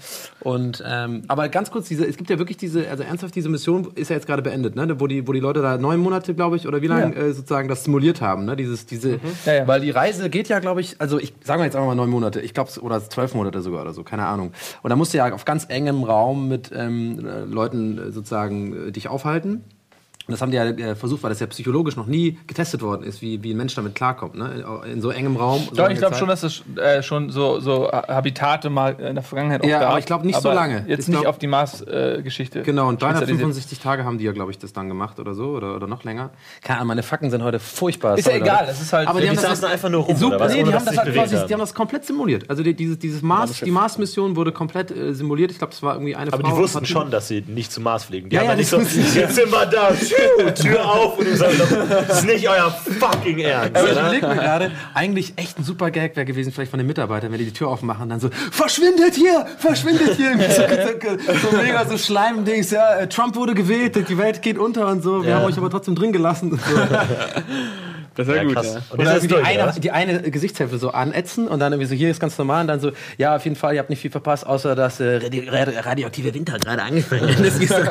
Und ähm, aber ganz kurz, diese, es gibt ja wirklich diese, also ernsthaft, diese Mission ist ja jetzt gerade beendet, ne? Wo die, wo die Leute da neun Monate, glaube ich, oder wie lange Ja. äh, sozusagen das simuliert haben, ne? Dieses, diese, Ja, ja. weil die Reise geht ja, glaube ich, also ich sagen wir jetzt einfach mal neun Monate, ich glaube oder zwölf Monate sogar oder so, keine Ahnung. Und da musst du ja auf ganz engem Raum mit ähm, äh, Leuten äh, sozusagen äh, dich aufhalten. Und das haben die ja äh, versucht, weil das ja psychologisch noch nie getestet worden ist, wie, wie ein Mensch damit klarkommt, ne? In so engem Raum. so Doch, ich glaube schon, dass es äh, schon so, so Habitate mal in der Vergangenheit auch Ja, gab. aber ich glaub nicht so lange. Jetzt Ich nicht glaub- auf die Mars-Geschichte. Genau, und spezialisiert. 365 Tage haben die ja, glaube ich, das dann gemacht oder so, oder, oder noch länger. Keine Ahnung, meine Fakten sind heute furchtbar. Ist ja egal, Leute. das ist halt. Aber die Die haben das saßen einfach nur rum, Super, oder was? nee, die haben das halt quasi, haben. die haben das komplett simuliert. Also die, dieses, dieses Mars, die Mars-Mission wurde komplett äh, simuliert. Ich glaube, es war irgendwie eine Aber Frau. die wussten schon, dass sie nicht zum Mars fliegen. Die Ja, haben ja, nicht das so, jetzt sind wir da, Tschiu, Tür auf und du sagst, das ist nicht euer fucking Ernst. Aber ich überlege mir gerade, eigentlich echt ein super Gag wäre gewesen, vielleicht von den Mitarbeitern, wenn die die Tür aufmachen und dann so, verschwindet hier, verschwindet hier. so, so, so mega so Schleimdings, ja, äh, Trump wurde gewählt, die Welt geht unter und so, wir Ja. haben euch aber trotzdem drin gelassen. Und so. Das wäre Ja, gut, krass. ja. Und Oder ist irgendwie die durch, eine, die eine Gesichtshälfte so anätzen und dann irgendwie so, hier ist ganz normal und dann so, ja, auf jeden Fall, ihr habt nicht viel verpasst, außer dass äh, radi radi radioaktive Winter gerade angefangen hat. Das ist Das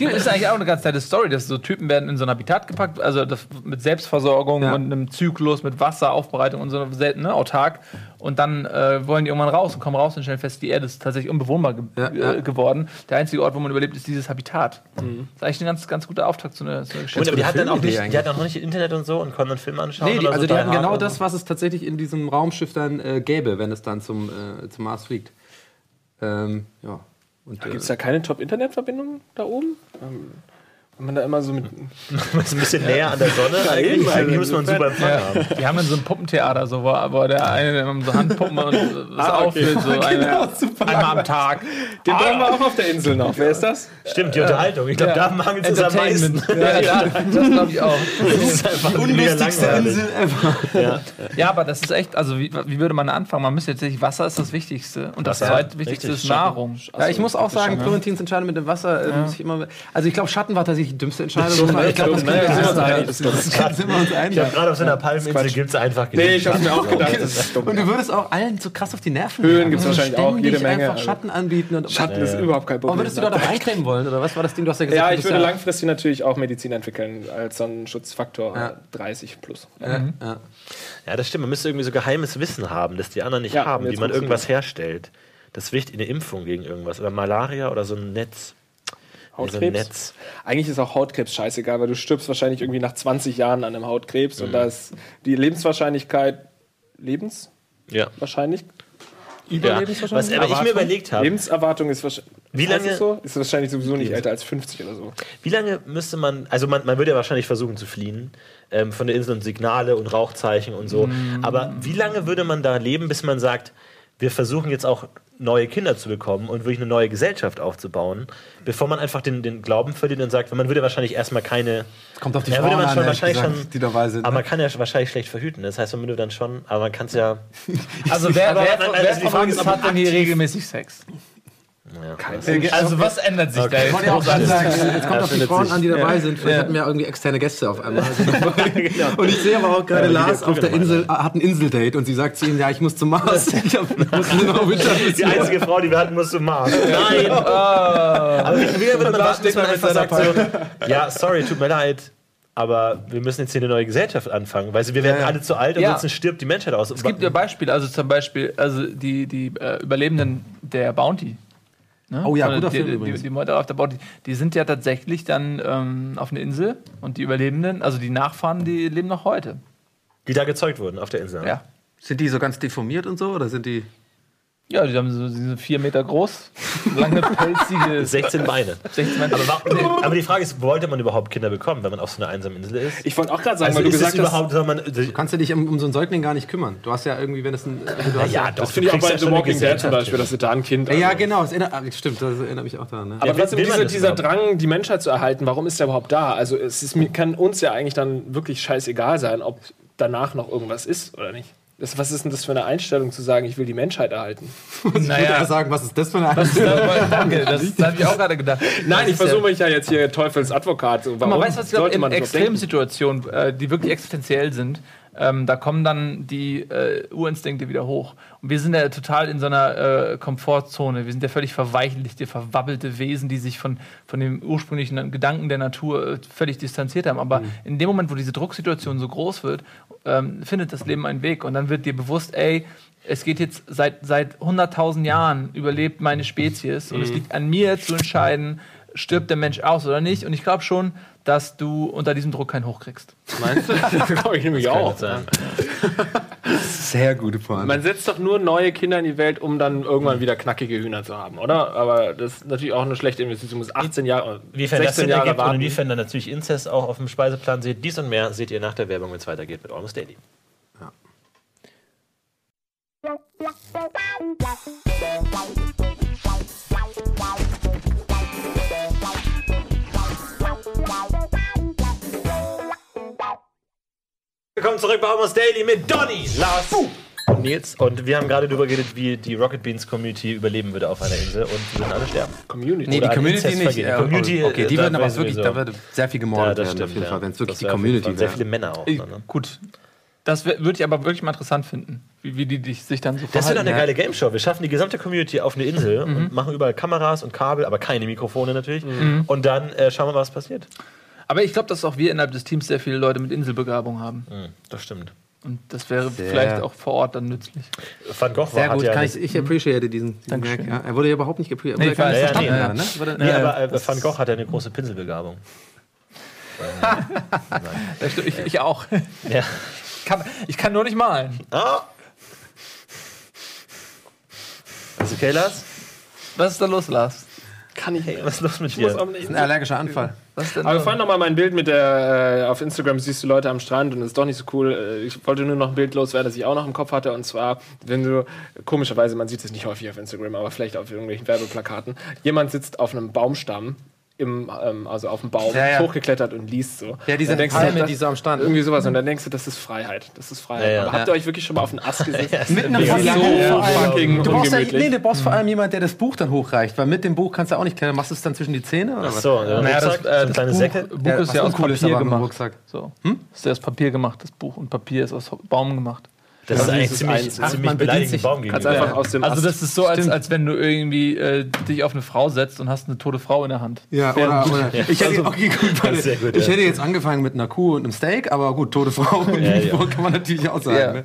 ist eigentlich auch eine ganz nette Story, dass so Typen werden in so ein Habitat gepackt, also das mit Selbstversorgung Ja. und einem Zyklus, mit Wasseraufbereitung und so selten, ne, autark. Und dann äh, wollen die irgendwann raus und kommen raus und stellen fest, die Erde ist tatsächlich unbewohnbar ge Ja, ja. Äh, geworden. Der einzige Ort, wo man überlebt, ist dieses Habitat. Das ist eigentlich ein ganz, ganz guter Auftakt zu einer, zu einer Geschichte. Und, aber die hatten dann auch nicht, die hatten auch noch nicht Internet und so und konnten einen Film anschauen. Nee, die, oder also so, die hatten genau das, so. was es tatsächlich in diesem Raumschiff dann äh, gäbe, wenn es dann zum, äh, zum Mars fliegt. Ähm, ja. Und, äh, Gibt es da keine Top-Internet-Verbindung da oben? Ähm, wenn man da immer so mit. ist ein bisschen näher an der Sonne. eigentlich, eben, eigentlich also muss man einen super Empfang haben. Die haben dann so ein Puppentheater, so, wo, wo der eine immer so Handpuppen und das Ah, okay. so eine, einmal am Tag. Den brauchen wir auch auf der Insel noch. Wer ist das? Stimmt, die Unterhaltung. Ich glaube, da mangelt es am meisten. Ja, ja, das glaube ich auch. Das ist einfach mega langweilig. ever. Ja, aber das ist echt, also wie, wie würde man anfangen? Man müsste jetzt nicht, Wasser ist das Wichtigste und das zweitwichtigste ist Nahrung. Ja, ich muss auch sagen, Florentins Entscheidung mit dem Wasser, äh, muss ich immer, also ich glaube, Schatten war tatsächlich die dümmste Entscheidung. ich glaube, das Sind wir uns einig, einig. das ist dumm. Das sind wir uns einig. Ich habe gerade auf so einer Palmeninsel gibt es einfach Nee, ich habe mir auch gedacht, das ist dumm. Und du würdest auch allen so krass auf die Nerven Höhlen gehen. gibt's Also wahrscheinlich auch jede Menge, einfach also. Schatten anbieten. Und, Schatten ist überhaupt kein Aber Problem. würdest du da doch eincremen wollen, oder was war das Ding? Du hast ja gesagt, ja, ich würde langfristig natürlich auch Medizin entwickeln als Sonnenschutzfaktor Ja. 30 plus. Ja, ja. Das stimmt. Man müsste irgendwie so geheimes Wissen haben, das die anderen nicht haben, wie man irgendwas herstellt. Das ist wichtig, eine Impfung gegen irgendwas. Oder Malaria oder so ein Netz. Hautkrebs? Netz. Eigentlich ist auch Hautkrebs scheißegal, weil du stirbst wahrscheinlich irgendwie nach 20 Jahren an einem Hautkrebs Mhm. und da ist die Lebenswahrscheinlichkeit Lebens Ja. wahrscheinlich. ja. Was aber ich mir überlegt habe, Lebenserwartung ist wahrscheinlich. Wie lange- so? Ist wahrscheinlich sowieso nicht älter als 50 oder so. wie lange müsste man, also man, man würde ja wahrscheinlich versuchen zu fliehen ähm, von der Insel und Signale und Rauchzeichen und so. Aber wie lange würde man da leben, bis man sagt, wir versuchen jetzt auch neue Kinder zu bekommen und wirklich eine neue Gesellschaft aufzubauen, bevor man einfach den, den Glauben verliert und sagt, man würde wahrscheinlich erstmal keine. Kommt auf die Ja, Frauen man an, schon wahrscheinlich gesagt, schon, die dabei sind. Aber ne? man kann ja wahrscheinlich schlecht verhüten. Das heißt, man würde dann schon, aber man kann es ja. Also wer, Aber- wer, wer also die von uns hat denn hier regelmäßig Sex? Ja. Also was ändert sich da Ich jetzt? wollte ja auch sagen, jetzt kommt auf die Frauen sich. an, die dabei sind. Vielleicht Ja. hatten wir irgendwie externe Gäste auf einmal. Und ich sehe aber auch gerade Ja, Lars auf der Insel, hat ein Inseldate und sie sagt zu ihm, ja, ich muss zum Mars. Ich hab, ich muss nur Die einzige Frau, die wir hatten, musste Mars. Nein! Aber wie wieder würde man warten, bis man einfach sagt so, ja, sorry, tut mir leid, aber wir müssen jetzt hier eine neue Gesellschaft anfangen, weil wir werden Ja, ja. alle zu alt und Ja. ansonsten stirbt die Menschheit aus. Es gibt ja Beispiele, also zum Beispiel, also die, die äh, Überlebenden der Bounty. Ne? Oh ja, Von der- guter die, Film die, übrigens. die Morde auf der Bounty, die sind ja tatsächlich dann ähm, auf einer Insel und die Überlebenden, also die Nachfahren, die leben noch heute. die da gezeugt wurden auf der Insel. Ja. Sind die so ganz deformiert und so? Oder sind die. Ja, die haben so diese vier Meter groß, lange, pelzige 16 Beine. 16 Meter. Aber, wa- aber die Frage ist, wollte man überhaupt Kinder bekommen, wenn man auf so einer einsamen Insel ist? Ich wollte auch gerade sagen, Also weil du gesagt hast, man, Du kannst ja dich um, um so einen Säugling gar nicht kümmern. Du hast ja irgendwie, wenn es ein. Du hast ja, doch, das finde ich auch du bei ja The Walking Dead zum Beispiel, dass sie da ein Kind Ja, ja, also- genau. Das erinnert, ah, stimmt, das erinnert mich auch daran. Ne? Aber Ja, trotzdem, man dieser? Drang, die Menschheit zu erhalten, warum ist der überhaupt da? Also es ist, kann uns ja eigentlich dann wirklich scheißegal sein, ob danach noch irgendwas ist oder nicht. Das, was ist denn das für eine Einstellung zu sagen, ich will die Menschheit erhalten? ich würde naja. eher sagen, was ist das für eine Das, äh, danke, das, das habe ich auch gerade gedacht. Nein, ich versuche mich ja jetzt hier Teufelsadvokat. So, Guck warum mal, weißt du, was ich glaube, in man? Extremsituationen, äh, die wirklich existenziell sind, ähm, da kommen dann die äh, Urinstinkte wieder hoch. Und wir sind ja total in so einer äh, Komfortzone. Wir sind ja völlig verweichlichte, verwabbelte Wesen, die sich von, von dem ursprünglichen Gedanken der Natur äh, völlig distanziert haben. Aber in dem Moment, wo diese Drucksituation so groß wird, ähm, findet das Leben einen Weg. Und dann wird dir bewusst, ey, es geht jetzt seit, seit 100.000 Jahren, überlebt meine Spezies. Und es liegt an mir zu entscheiden, stirbt der Mensch aus oder nicht. Und ich glaube schon, dass du unter diesem Druck keinen hochkriegst. Meinst du? Das glaube ich nämlich auch. Sein. Sehr gute Pointe. Man setzt doch nur neue Kinder in die Welt, um dann irgendwann wieder knackige Hühner zu haben, oder? Aber das ist natürlich auch eine schlechte Investition. Du musst 18 Jahre, Inwiefern das 16 Sinn Jahre ergibt und warten. inwiefern dann natürlich Inzest auch auf dem Speiseplan seht, dies und mehr seht ihr nach der Werbung, wenn es weitergeht mit Almost Daily. Willkommen zurück bei Almost Daily mit Donny, Lars und Nils. Und wir haben gerade darüber geredet, wie die Rocket Beans Community überleben würde auf einer Insel und sie würden alle sterben. Community. Nee, die Oder Community Inzest nicht. Ja, Community, okay, die da würden aber wäre wirklich, da würde sehr viel Ja, gemordet das werden, stimmt. auf jeden ja. Fall, wenn es wirklich die wäre Community Fall Sehr wäre. viele Männer auch. Ich, dann, ne? Gut. Das würde ich aber wirklich mal interessant finden, wie, wie die dich, sich dann so Das wird doch verhalten. eine geile Gameshow. Wir schaffen die gesamte Community auf eine Insel und machen überall Kameras und Kabel, aber keine Mikrofone natürlich. Und dann äh, schauen wir mal, was passiert. Aber ich glaube, dass auch wir innerhalb des Teams sehr viele Leute mit Inselbegabung haben. Das stimmt. Und das wäre Sehr. vielleicht auch vor Ort dann nützlich. Van Gogh war, Sehr hat gut, ja ich, ich appreciate diesen, diesen Dankeschön. Ja. Er wurde ja überhaupt nicht appreciated. Nee, ich Ja, ja, ne? Wurde- Nee, aber äh, das Van Gogh hat ja eine große Pinselbegabung. Das stimmt, ich, ich auch. Ja. Kann, ich kann nur nicht malen. Ah. Also, okay, Lars? Was ist da los, Lars? Kann ich. Was ist los mit Ich dir? auch nicht. Ein allergischer Anfall. Was ist denn Aber wir los? fahren nochmal mein Bild mit der, äh, auf Instagram siehst du Leute am Strand und es ist doch nicht so cool. Äh, ich wollte nur noch ein Bild loswerden, das ich auch noch im Kopf hatte. Und zwar, wenn du, komischerweise, man sieht es nicht häufig auf Instagram, aber vielleicht auf irgendwelchen Werbeplakaten, jemand sitzt auf einem Baumstamm, im, ähm, also auf dem Baum, Ja, ja. hochgeklettert und liest so. Ja, diese Dann denkst du, Palme, das- die so am Strand. Irgendwie sowas. Und dann denkst du, das ist Freiheit. Das ist Freiheit. Ja, ja. Aber habt ihr euch wirklich schon mal auf einen Ast gesetzt? Mit einem fucking so fucking Du brauchst, ja, nee, du brauchst vor allem jemand, der das Buch dann hochreicht, weil mit dem Buch kannst du auch nicht klettern. Machst du es dann zwischen die Zähne? Oder Ach was? so, ja, Naja, das, äh, das kleines Buch, Säckel. Buch Ja, ist ja aus Papier gemacht. Rucksack. So. Ist ja aus Papier gemacht, das Buch. Und Papier ist aus Baum gemacht. Das ist Also eigentlich ziemlich, eins. ziemlich man beleidigend sich- Baum gegenüber. einfach aus dem Also das ist so, als, als wenn du irgendwie äh, dich auf eine Frau setzt und hast eine tote Frau in der Hand. Ja, oder, oder ich, hätte, okay, gut, warte. sehr gut, ich ja. hätte jetzt angefangen mit einer Kuh und einem Steak, aber gut, tote Frau und Ja, ja. kann man natürlich auch sagen. Ja. Ne?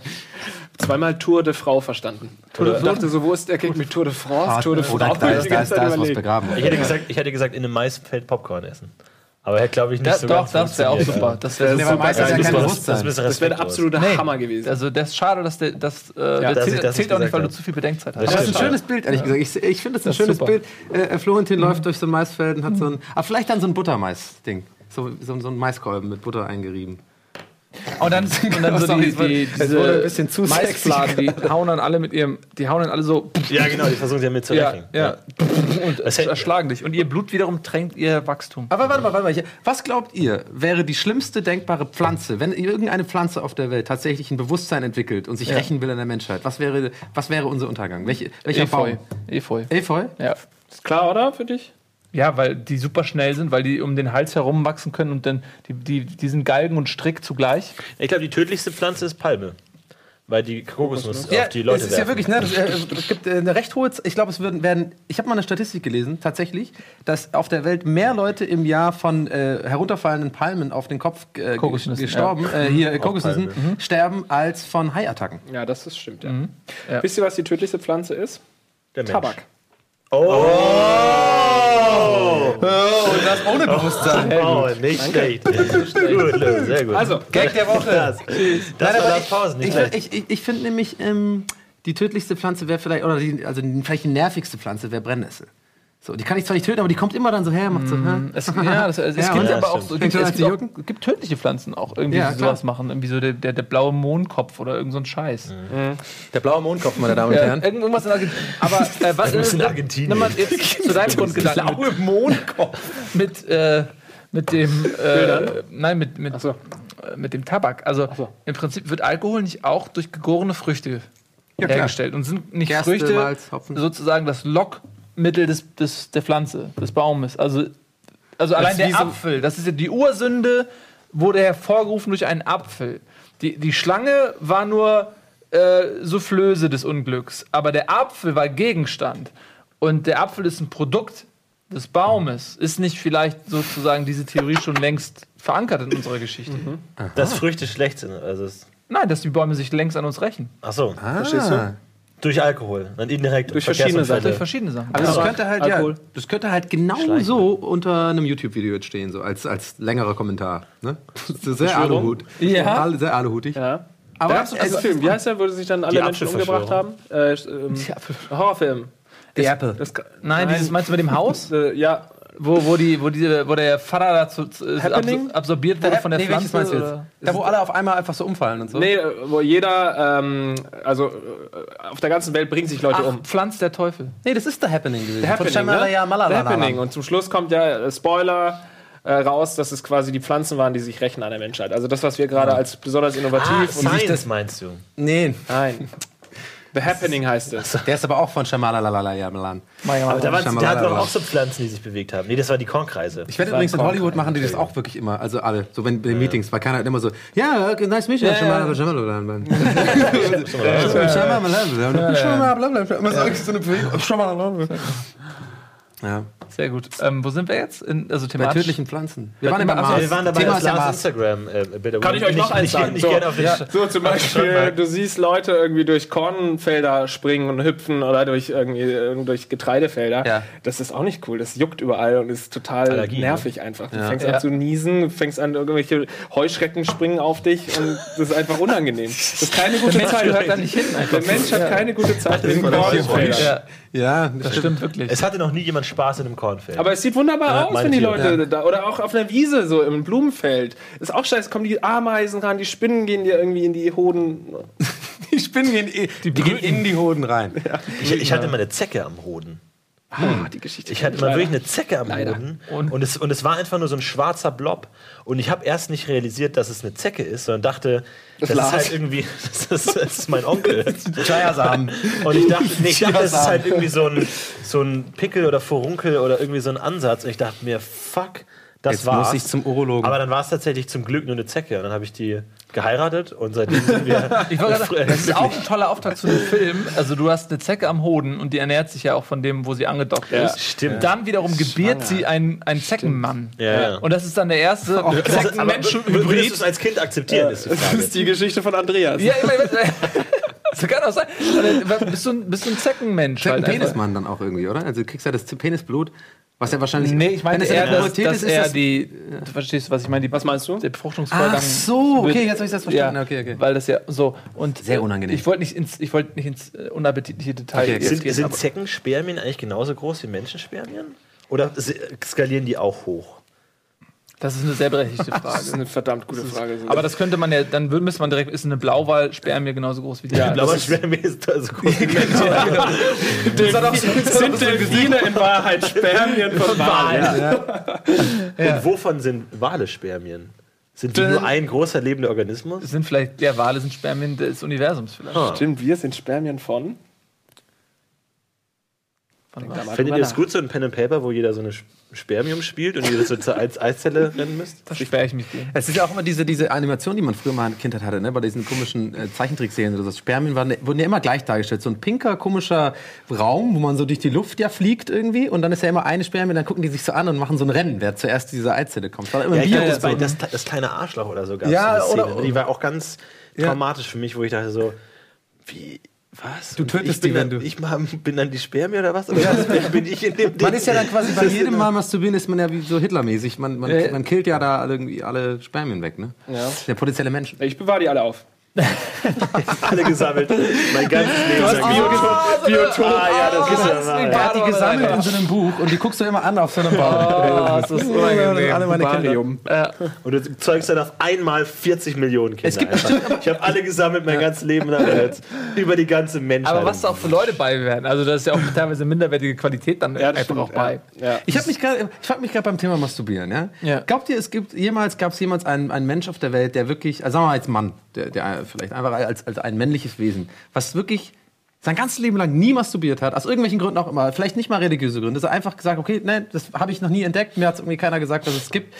zweimal Tour de Frau verstanden. Tour de- Ich dachte so, wo ist der Kick mit Tour de France? Tour de oh, da, France. da, da, ganze ist, da ist was begraben. Ich hätte, gesagt, ich hätte gesagt, in einem Maisfeld Popcorn essen. Aber er glaube ich nicht Ja, so doch, ganz das wäre auch super. Das wäre super. geil. ja kein das, Bewusstsein. das, ein Das wäre der respektlos. absolute Nee, Hammer gewesen. Also das ist schade, dass der, das, äh, der dass ich zählt, das zählt auch nicht, weil du zu viel Bedenkzeit Das hast. Aber das ist ein schönes Bild, ehrlich gesagt. Ich, ich finde das ein Das schönes super. Bild. Äh, Florentin läuft durch so ein Maisfeld und hat so ein. Aber vielleicht dann so ein Buttermais-Ding. So, so, so ein Maiskolben mit Butter eingerieben. Und dann, und dann so die, die, diese ein bisschen zu Maisfladen, die hauen dann alle mit ihrem, die hauen dann alle so Ja, genau, die versuchen sie ja mit zu ja, rechnen. ja, und Das erschlagen dich. Und ihr Blut wiederum tränkt ihr Wachstum. Aber warte mal, warte mal. hier. Was glaubt ihr, wäre die schlimmste denkbare Pflanze, wenn irgendeine Pflanze auf der Welt tatsächlich ein Bewusstsein entwickelt und sich Ja. rächen will an der Menschheit? Was wäre, was wäre unser Untergang? Welche, welcher Efeu. Baum? Efeu. Efeu? Ja. Ist klar, oder? Für dich? Ja, weil die super schnell sind, weil die um den Hals herum wachsen können und dann die, die, die sind Galgen und Strick zugleich. Ich glaube, die tödlichste Pflanze ist Palme. Weil die Kokosnuss Ja, auf die Leute es ist ja werfen. wirklich, ne, das, äh, es gibt äh, eine recht hohe, Z- ich glaube, es würden, werden, ich habe mal eine Statistik gelesen, tatsächlich, dass auf der Welt mehr Leute im Jahr von äh, herunterfallenden Palmen auf den Kopf äh, gestorben, äh, hier äh, Kokosnüssen, Palme. sterben als von Haiattacken. Ja, das ist stimmt. Ja. Ja. Wisst ihr, was die tödlichste Pflanze ist? Der Mensch. Tabak. und das ohne Bewusstsein. Oh, nicht schlecht. gut, sehr gut. Also, Gag der Woche. das, das war das Pausen, nicht Ich, ich, ich, ich finde nämlich, ähm, die tödlichste Pflanze wäre vielleicht, oder die, also die, vielleicht die nervigste Pflanze wäre Brennnessel. So, die kann ich zwar nicht töten, aber die kommt immer dann so her, macht so, hä? Es, ja, das, es, es Ja, gibt ja, aber auch so, gibt, es gibt, auch, gibt tödliche Pflanzen auch irgendwie, Ja, die klar. sowas machen. Irgendwie so der, der, der blaue Mondkopf oder irgend so ein Scheiß. Der blaue Mondkopf, meine Damen und Ja, Herren. irgendwas in Argentinien. Aber äh, was Irgendwas in Argentinien. Nimm mal jetzt zu deinem Grundgedanken. Blaue Mondkopf. Mit, äh, mit dem, äh, nein, mit, mit, so. äh, mit dem Tabak. Also so. im Prinzip wird Alkohol nicht auch durch gegorene Früchte Ja, klar. hergestellt. Und sind nicht Gerste, Früchte Malz, sozusagen das Lockmittel des, des, der Pflanze, des Baumes. Also, also allein der so- Apfel, das ist ja die Ursünde, wurde hervorgerufen durch einen Apfel. Die, die Schlange war nur äh, Soufflöse des Unglücks, aber der Apfel war Gegenstand. Und der Apfel ist ein Produkt des Baumes. Ist nicht vielleicht sozusagen diese Theorie schon längst verankert in unserer Geschichte? Dass Früchte schlecht sind. Also Nein, dass die Bäume sich längst an uns rächen. ach so, Verstehst du? Durch Alkohol. Dann indirekt. Durch verschiedene Verkehrsunfälle. Durch verschiedene Sachen. Aber das könnte halt, Alkohol. ja, das könnte halt genau Schleichen. so unter einem YouTube-Video jetzt stehen, so als, als längerer Kommentar. Ne? Das ist sehr? Aluhut. Ja. Alle- Sehr aluhutig. Ja. Aber es- einen Film, wie heißt der, wo sich dann alle Die Menschen umgebracht haben? Äh, ähm, Horrorfilm. The Apple. Das, ka- Nein, dieses meinst du mit dem Haus? äh, ja, Wo, wo, die, wo, diese, wo der Vater dazu äh, Happening? absor absorbiert wurde von der nee, Pflanze? meinst du jetzt? Da, wo alle auf einmal einfach so umfallen und so. nee, wo jeder, ähm, also äh, auf der ganzen Welt bringen sich Leute Ach, um. pflanzt der Teufel. Nee, das ist The Happening gewesen. The Happening, Von ne? Malala. The Happening. Und zum Schluss kommt ja, äh, Spoiler, äh, raus, dass es quasi die Pflanzen waren, die sich rächen an der Menschheit. Also das, was wir gerade als besonders innovativ Ah, und Science meinst du? Nee, Nein. The Happening heißt es. der ist aber auch von Shamalala Malan. Aber da, waren, da Shamalala. hatten auch so Pflanzen, die sich bewegt haben. Nee, das war die Kornkreise. Ich war übrigens in Hollywood machen die das auch wirklich immer, also alle, so wenn in den Meetings, weil keiner hat immer so, ja, okay, nice meeting, ja, Shamalala, Shamalala, Mann. Shamalala, Shamalala, immer so eine Bewegung. Shamalala. Ja, Sehr gut. Ähm, wo sind wir jetzt? In, also bei thematisch? tödlichen Pflanzen. Wir waren immer immer- Mars. Ja, wir waren dabei, Thema ist ja Lars Mars. Instagram-Bilder. Kann ich euch noch eins sagen? Nicht, So. nicht gerne auf Ja. So zum Beispiel, du siehst Leute irgendwie durch Kornfelder springen und hüpfen oder durch irgendwie äh, durch Getreidefelder. Ja. Das ist auch nicht cool. Das juckt überall und ist total Allergie, ne? nervig einfach. Du fängst Ja. an zu niesen, fängst an irgendwelche Heuschrecken springen auf dich und das ist einfach unangenehm. Das ist keine gute Mensch Zeit. gehört da nicht hin. Der Mensch hat keine gute Zeit Ja, das stimmt wirklich. Es hatte noch nie jemand Spaß in einem Kornfeld. Aber es sieht wunderbar Ja, aus, wenn die Leute da, oder auch auf einer Wiese, so im Blumenfeld. Ist auch scheiße, kommen die Ameisen ran, die Spinnen gehen dir irgendwie in die Hoden. die Spinnen gehen, die, gehen in die Hoden rein. ich, ich hatte mal eine Zecke am Hoden. Ah, die Geschichte. Ich hatte mal wirklich eine Zecke am Leider. Boden Und? und, es, und es war einfach nur so ein schwarzer Blob. Und ich habe erst nicht realisiert, dass es eine Zecke ist, sondern dachte, das, ist Lars. halt irgendwie, das ist, das ist mein Onkel. Chiasamen. Und ich dachte, nee, ich dachte, das ist halt irgendwie so ein, so ein Pickel oder Furunkel oder irgendwie so ein Ansatz. Und ich dachte mir, fuck, das Jetzt war's. muss ich zum Urologen. Aber dann war es tatsächlich zum Glück nur eine Zecke. Und dann habe ich die geheiratet und seitdem sind wir. Ich wollte sagen, das ist auch ein toller Auftakt zu einem Film. Also du hast eine Zecke am Hoden und die ernährt sich ja auch von dem, wo sie angedockt Ja, ist. stimmt. Dann wiederum gebiert sie einen, einen Zeckenmann. Ja, ja. Und das ist dann der erste Aber würdest du Zecken-Menschen-Hybrid. es als Kind akzeptieren, ist die Das Frage. ist die Geschichte von Andreas. Ja, immer, Das kann auch sein. Bist du, ein- bist du ein Zeckenmensch? Ein halt dann auch irgendwie, oder? Also du kriegst ja das Penisblut, was ja wahrscheinlich. Nee, ich meine eher, dass, dass ist, ist er das- die. Du verstehst, was ich meine? Die, Was meinst du? Der Befruchtungsvorgang. Ach so, okay, wird- jetzt habe ich das verstanden. Ja, Okay, okay. Weil das ja so. Und Sehr unangenehm. Ich wollte nicht ins, ich wollte nicht ins äh, unappetitliche Detail Okay, Sind, gehen, sind Zeckenspermien eigentlich genauso groß wie Menschenspermien? Oder skalieren die auch hoch? Das ist eine sehr berechtigte Das Frage. ist eine verdammt gute Frage. Aber das könnte man ja, dann würde- müsste man direkt, ist eine Blauwal-Spermie genauso groß wie die? Ja, Aber das ist- ist so groß wie Menschen. sind Delfine in Wahrheit Spermien von Walen. Und wovon sind Wale Spermien? Sind die Äh, nur ein großer lebender Organismus? Sind vielleicht, der Wale sind Spermien des Universums vielleicht. Ah. Stimmt, wir sind Spermien von. Findet ihr es gut, so ein Pen and Paper, wo jeder so eine Spermium spielt und ihr so zur Eiszelle rennen müsst? Da sperre ich mich gegen. Es ist ja auch immer diese, diese Animation, die man früher mal in Kindheit hatte, ne? bei diesen komischen äh, Zeichentrickserien oder so. Spermien waren, wurden ja immer gleich dargestellt. So ein pinker, komischer Raum, wo man so durch die Luft ja fliegt irgendwie und dann ist ja immer eine Spermie, dann gucken die sich so an und machen so ein Rennen, wer zuerst zu dieser Eizelle kommt. Das war immer Ja, glaube, das, bei- so. das, das kleine Arschloch oder so gab Ja, so eine oder- Szene. Die war auch ganz Ja. traumatisch für mich, wo ich dachte so, wie, was? Du tötest die, wenn dann, du- Ich bin dann die Spermie oder was? Oder was bin, ich in dem Ding? Man ist ja dann quasi bei jedem Mal masturbieren, ist man ja wie so Hitlermäßig. Man, man, Ja. man killt ja da irgendwie alle Spermien weg, ne? Ja. Der potenzielle Mensch. Ich bewahre die alle auf. alle gesammelt. Mein ganzes Leben. Biotop- Biotop. Ah, ja, das ist ja wahr. Er hat die gesammelt in so einem Buch und die guckst du immer an auf so einem Baum. Oh, das ist unangenehm. alle meine Kinder. Barium. Und du zeugst dann auf einmal 40 Millionen Kinder. einfach. ich habe alle gesammelt, mein ganzes Leben lang jetzt. Über die ganze Menschheit. Aber was da auch für Leute bei werden. Also da ist ja auch teilweise minderwertige Qualität dann Ja, einfach stimmt, auch bei. Ja. Ja. Ich habe mich gerade, ich frage mich gerade beim Thema Masturbieren, ja? Ja. Glaubt ihr, es gibt jemals, gab es jemals einen, einen Mensch auf der Welt, der wirklich, also sagen wir mal als Mann, der, der vielleicht einfach als, als ein männliches Wesen, was wirklich sein ganzes Leben lang nie masturbiert hat, aus irgendwelchen Gründen auch immer, vielleicht nicht mal religiöse Gründe, dass er einfach gesagt, okay, nein, das habe ich noch nie entdeckt, mir hat irgendwie keiner gesagt, dass es gibt.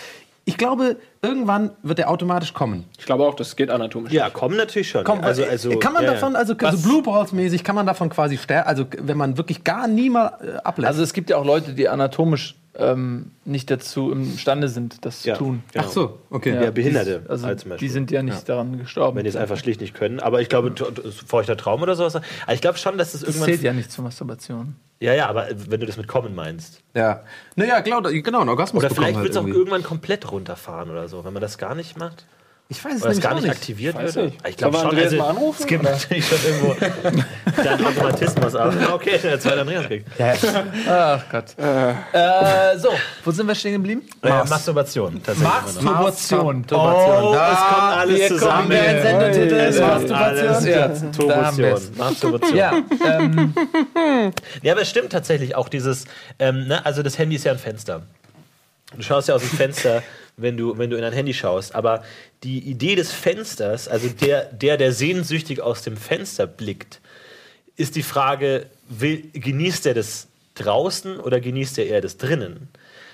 Ich glaube, irgendwann wird er automatisch kommen. Ich glaube auch, das geht anatomisch. ja, kommen natürlich schon. Komm, also, also, kann man ja, davon, also so Blue Balls mäßig, kann man davon quasi sterben, also wenn man wirklich gar nie mal äh, ablässt. Also es gibt ja auch Leute, die anatomisch ähm, nicht dazu imstande sind, das Ja, zu tun. genau. Ach so, okay. Ja, Behinderte Also halt zum Beispiel. die sind ja nicht daran gestorben. wenn die es einfach schlicht nicht können. Aber ich glaube, feuchter Traum oder sowas. Aber ich glaube schon, dass es das irgendwann. zählt ja nicht zur Masturbation. Ja, ja, aber wenn du das mit kommen meinst. Ja. Naja, genau, genau, ein Orgasmus Oder vielleicht halt wird es auch irgendwann komplett runterfahren oder so, wenn man das gar nicht macht. Ich weiß es Oder gar nicht, aktiviert Weiß wird. nicht. Ich glaube schon. wir Also, Andreas mal anrufen, es gibt oder? natürlich schon irgendwo deinen Automatismus. Aber okay, der zweite Andreas kriegt. Ach Gott. Äh, so, wo sind wir stehen geblieben? Äh, Masturbation, tatsächlich. immer noch. Masturbation. Oh, es kommt alles wir zusammen. kommen in den Sendetitel. Es kommt Masturbation. alles Ja, jetzt. da haben wir's. Turbation. Masturbation. Ja, ähm, Ja, aber es stimmt tatsächlich auch dieses, ähm, ne, also das Handy ist ja ein Fenster. Du schaust ja aus dem Fenster, wenn du, wenn du in ein Handy schaust. Aber die Idee des Fensters, also der, der, der sehnsüchtig aus dem Fenster blickt, ist die Frage, will, genießt er das draußen oder genießt er eher das drinnen?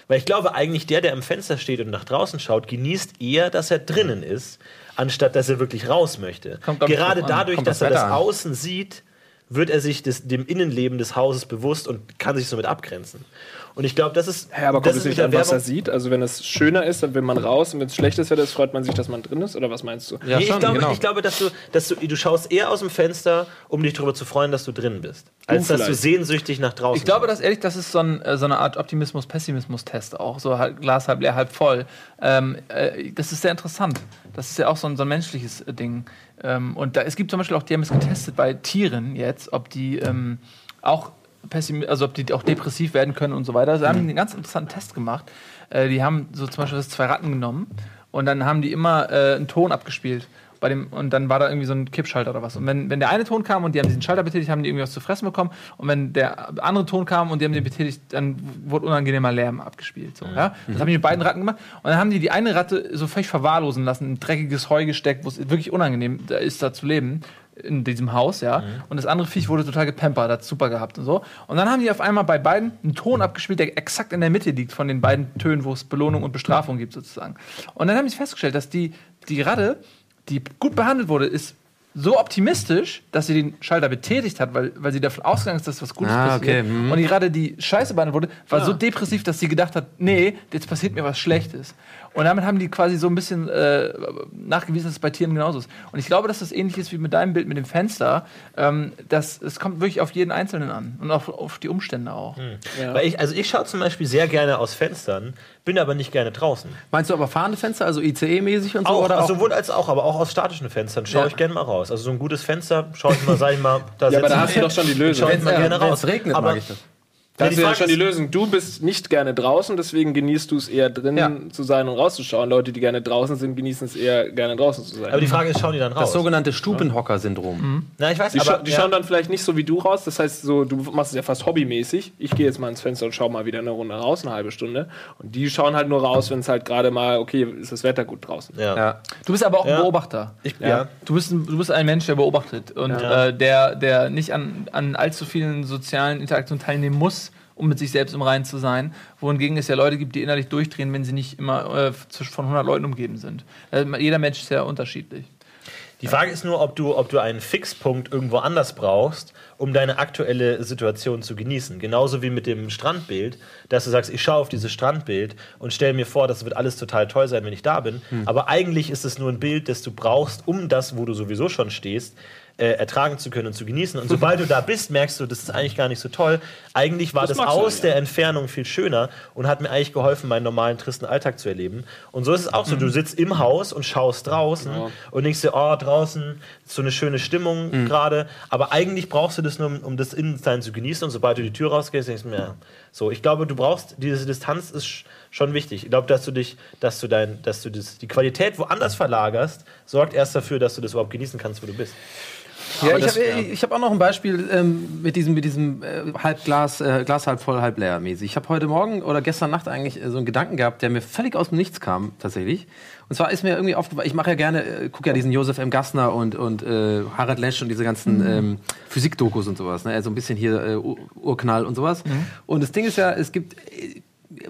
Weil ich glaube, eigentlich der, der am Fenster steht und nach draußen schaut, genießt eher, dass er drinnen ist, anstatt dass er wirklich raus möchte. Kommt, ich, Gerade an. dadurch, Kommt dass aufs er das an. Außen sieht, wird er sich des, dem Innenleben des Hauses bewusst und kann sich somit abgrenzen. Und ich glaube, das ist. Ja, aber kommt es nicht an, was er sieht? Also wenn es schöner ist, dann will man raus und wenn es schlechtes Wetter ist, freut man sich, dass man drin ist? Oder was meinst du? Ja, nee, ich, schon, glaube, genau. ich glaube, dass du, dass du, du schaust eher aus dem Fenster, um dich darüber zu freuen, dass du drin bist. Als dass du sehnsüchtig nach draußen ich glaube, dass ehrlich, das ist so, ein, äh, so eine Art Optimismus-Pessimismus-Test auch. So halt Glas halb leer, halb voll. Ähm, äh, das ist sehr interessant. Das ist ja auch so ein, so ein menschliches äh, Ding. Ähm, und da, es gibt zum Beispiel auch, die haben es getestet bei Tieren jetzt, ob die ähm, auch also ob die auch depressiv werden können und so weiter. Sie haben einen ganz interessanten Test gemacht. Äh, die haben so zum Beispiel zwei Ratten genommen und dann haben die immer äh, einen Ton abgespielt. Bei dem, und dann war da irgendwie so ein Kippschalter oder was. Und wenn, wenn der eine Ton kam und die haben diesen Schalter betätigt, haben die irgendwie was zu fressen bekommen. Und wenn der andere Ton kam und die haben den betätigt, dann wurde unangenehmer Lärm abgespielt. So, ja? Das haben die mit beiden Ratten gemacht. Und dann haben die die eine Ratte so völlig verwahrlosen lassen, in dreckiges Heu gesteckt, wo es wirklich unangenehm da ist, da zu leben in diesem Haus, ja. Und das andere Viech wurde total gepampert, hat super gehabt und so. Und dann haben die auf einmal bei beiden einen Ton abgespielt, der exakt in der Mitte liegt von den beiden Tönen, wo es Belohnung und Bestrafung gibt sozusagen. Und dann haben sie festgestellt, dass die, die Ratte, die gut behandelt wurde, ist so optimistisch, dass sie den Schalter betätigt hat, weil, weil sie davon ausgegangen ist, dass was Gutes Ah, passiert. okay, mhm. Und die Ratte, die scheiße behandelt wurde, war so depressiv, dass sie gedacht hat, nee, jetzt passiert mir was Schlechtes. Und damit haben die quasi so ein bisschen äh, nachgewiesen, dass es bei Tieren genauso ist. Und ich glaube, dass das ähnlich ist wie mit deinem Bild mit dem Fenster. Ähm, das, es kommt wirklich auf jeden Einzelnen an und auf, auf die Umstände auch. Ja. Weil ich, also ich schaue zum Beispiel sehr gerne aus Fenstern, bin aber nicht gerne draußen. Meinst du aber fahrende Fenster, also ICE-mäßig und so? Auch, oder also auch? sowohl als auch, aber auch aus statischen Fenstern schaue Ja. ich gerne mal raus. Also so ein gutes Fenster schaue ich mal, sag ich mal, da Ja, aber setze da ich hast du doch schon die Lösung. schaue ich mal gerne raus. regnet, aber mag ich das. Da Ja, hast die du ja schon die ist- Lösung. Du bist nicht gerne draußen, deswegen genießt du es eher drin Ja. zu sein und rauszuschauen. Leute, die gerne draußen sind, genießen es eher gerne draußen zu sein. aber die Frage ist, schauen die dann raus? Das sogenannte Stubenhocker-Syndrom. Na, ich weiß, die, aber scha die ja. schauen dann vielleicht nicht so wie du raus. Das heißt, so, du machst es ja fast hobbymäßig. Ich gehe jetzt mal ins Fenster und schaue mal wieder eine Runde raus, eine halbe Stunde. Und die schauen halt nur raus, wenn es halt gerade mal, okay, ist das Wetter gut draußen. ja. Ja. Du bist aber auch Ja. ein Beobachter. Ich, Ja. ja. Du bist, ein, du bist ein Mensch, der beobachtet und Ja. äh, der, der nicht an, an allzu vielen sozialen Interaktionen teilnehmen muss, um mit sich selbst im Reinen zu sein. Wohingegen es ja Leute gibt, die innerlich durchdrehen, wenn sie nicht immer äh, von 100 Leuten umgeben sind. Äh, jeder Mensch ist ja unterschiedlich. Die Frage ist nur, ob du, ob du einen Fixpunkt irgendwo anders brauchst, um deine aktuelle Situation zu genießen. Genauso wie mit dem Strandbild, dass du sagst, ich schaue auf dieses Strandbild und stelle mir vor, das wird alles total toll sein, wenn ich da bin. Aber eigentlich ist es nur ein Bild, das du brauchst, um das, wo du sowieso schon stehst, äh, ertragen zu können und zu genießen. Und sobald du da bist, merkst du, das ist eigentlich gar nicht so toll. Eigentlich war Das das, aus dann, der ja. Entfernung viel schöner und hat mir eigentlich geholfen, meinen normalen, tristen Alltag zu erleben. Und so ist es auch so. Du sitzt im Haus und schaust draußen und denkst dir, oh, draußen ist so eine schöne Stimmung gerade. Aber eigentlich brauchst du das nur, um, um das Innensein zu genießen. Und sobald du die Tür rausgehst, denkst du mir, ja. so, ich glaube, du brauchst, diese Distanz ist sch- schon wichtig. Ich glaube, dass du dich, dass du dein, dass du das, die Qualität woanders verlagerst, sorgt erst dafür, dass du das überhaupt genießen kannst, wo du bist. Ja, ich habe ich hab auch noch ein Beispiel ähm, mit diesem, mit diesem äh, halb Glas, äh, Glas halb voll, halb leer mäßig. Ich habe heute Morgen oder gestern Nacht eigentlich äh, so einen Gedanken gehabt, der mir völlig aus dem Nichts kam, tatsächlich. Und zwar ist mir irgendwie aufgefallen, ich mache ja gerne, äh, gucke ja diesen Josef M. Gassner und, und äh, Harald Lesch und diese ganzen ähm, Physikdokus und sowas. Ne? Also ein bisschen hier äh, Ur- Urknall und sowas. Und das Ding ist ja, es gibt äh,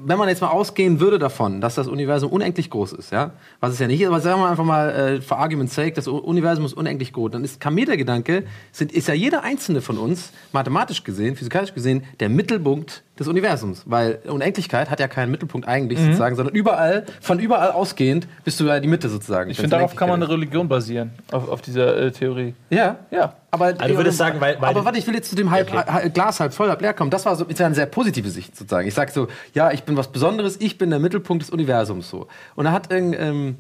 wenn man jetzt mal ausgehen würde davon, dass das Universum unendlich groß ist, ja, was es ja nicht ist, aber sagen wir einfach mal, äh, for argument's sake, das Universum ist unendlich groß, dann ist, kam mir der Gedanke, sind, ist ja jeder einzelne von uns, mathematisch gesehen, physikalisch gesehen, der Mittelpunkt des Universums. Weil Unendlichkeit hat ja keinen Mittelpunkt eigentlich sozusagen, sondern überall, von überall ausgehend bist du ja die Mitte sozusagen. Ich finde, darauf kann man eine Religion basieren, auf, auf dieser äh, Theorie. Ja. Ja. Aber, du würdest sagen, weil- weil- aber warte, ich will jetzt zu dem halb, Okay. halb, Glas halb voll, halb leer kommen. Das war so, ist ja eine sehr positive Sicht sozusagen. Ich sage so, ja, ich bin was Besonderes, ich bin der Mittelpunkt des Universums so. Und da hat irgend, ähm,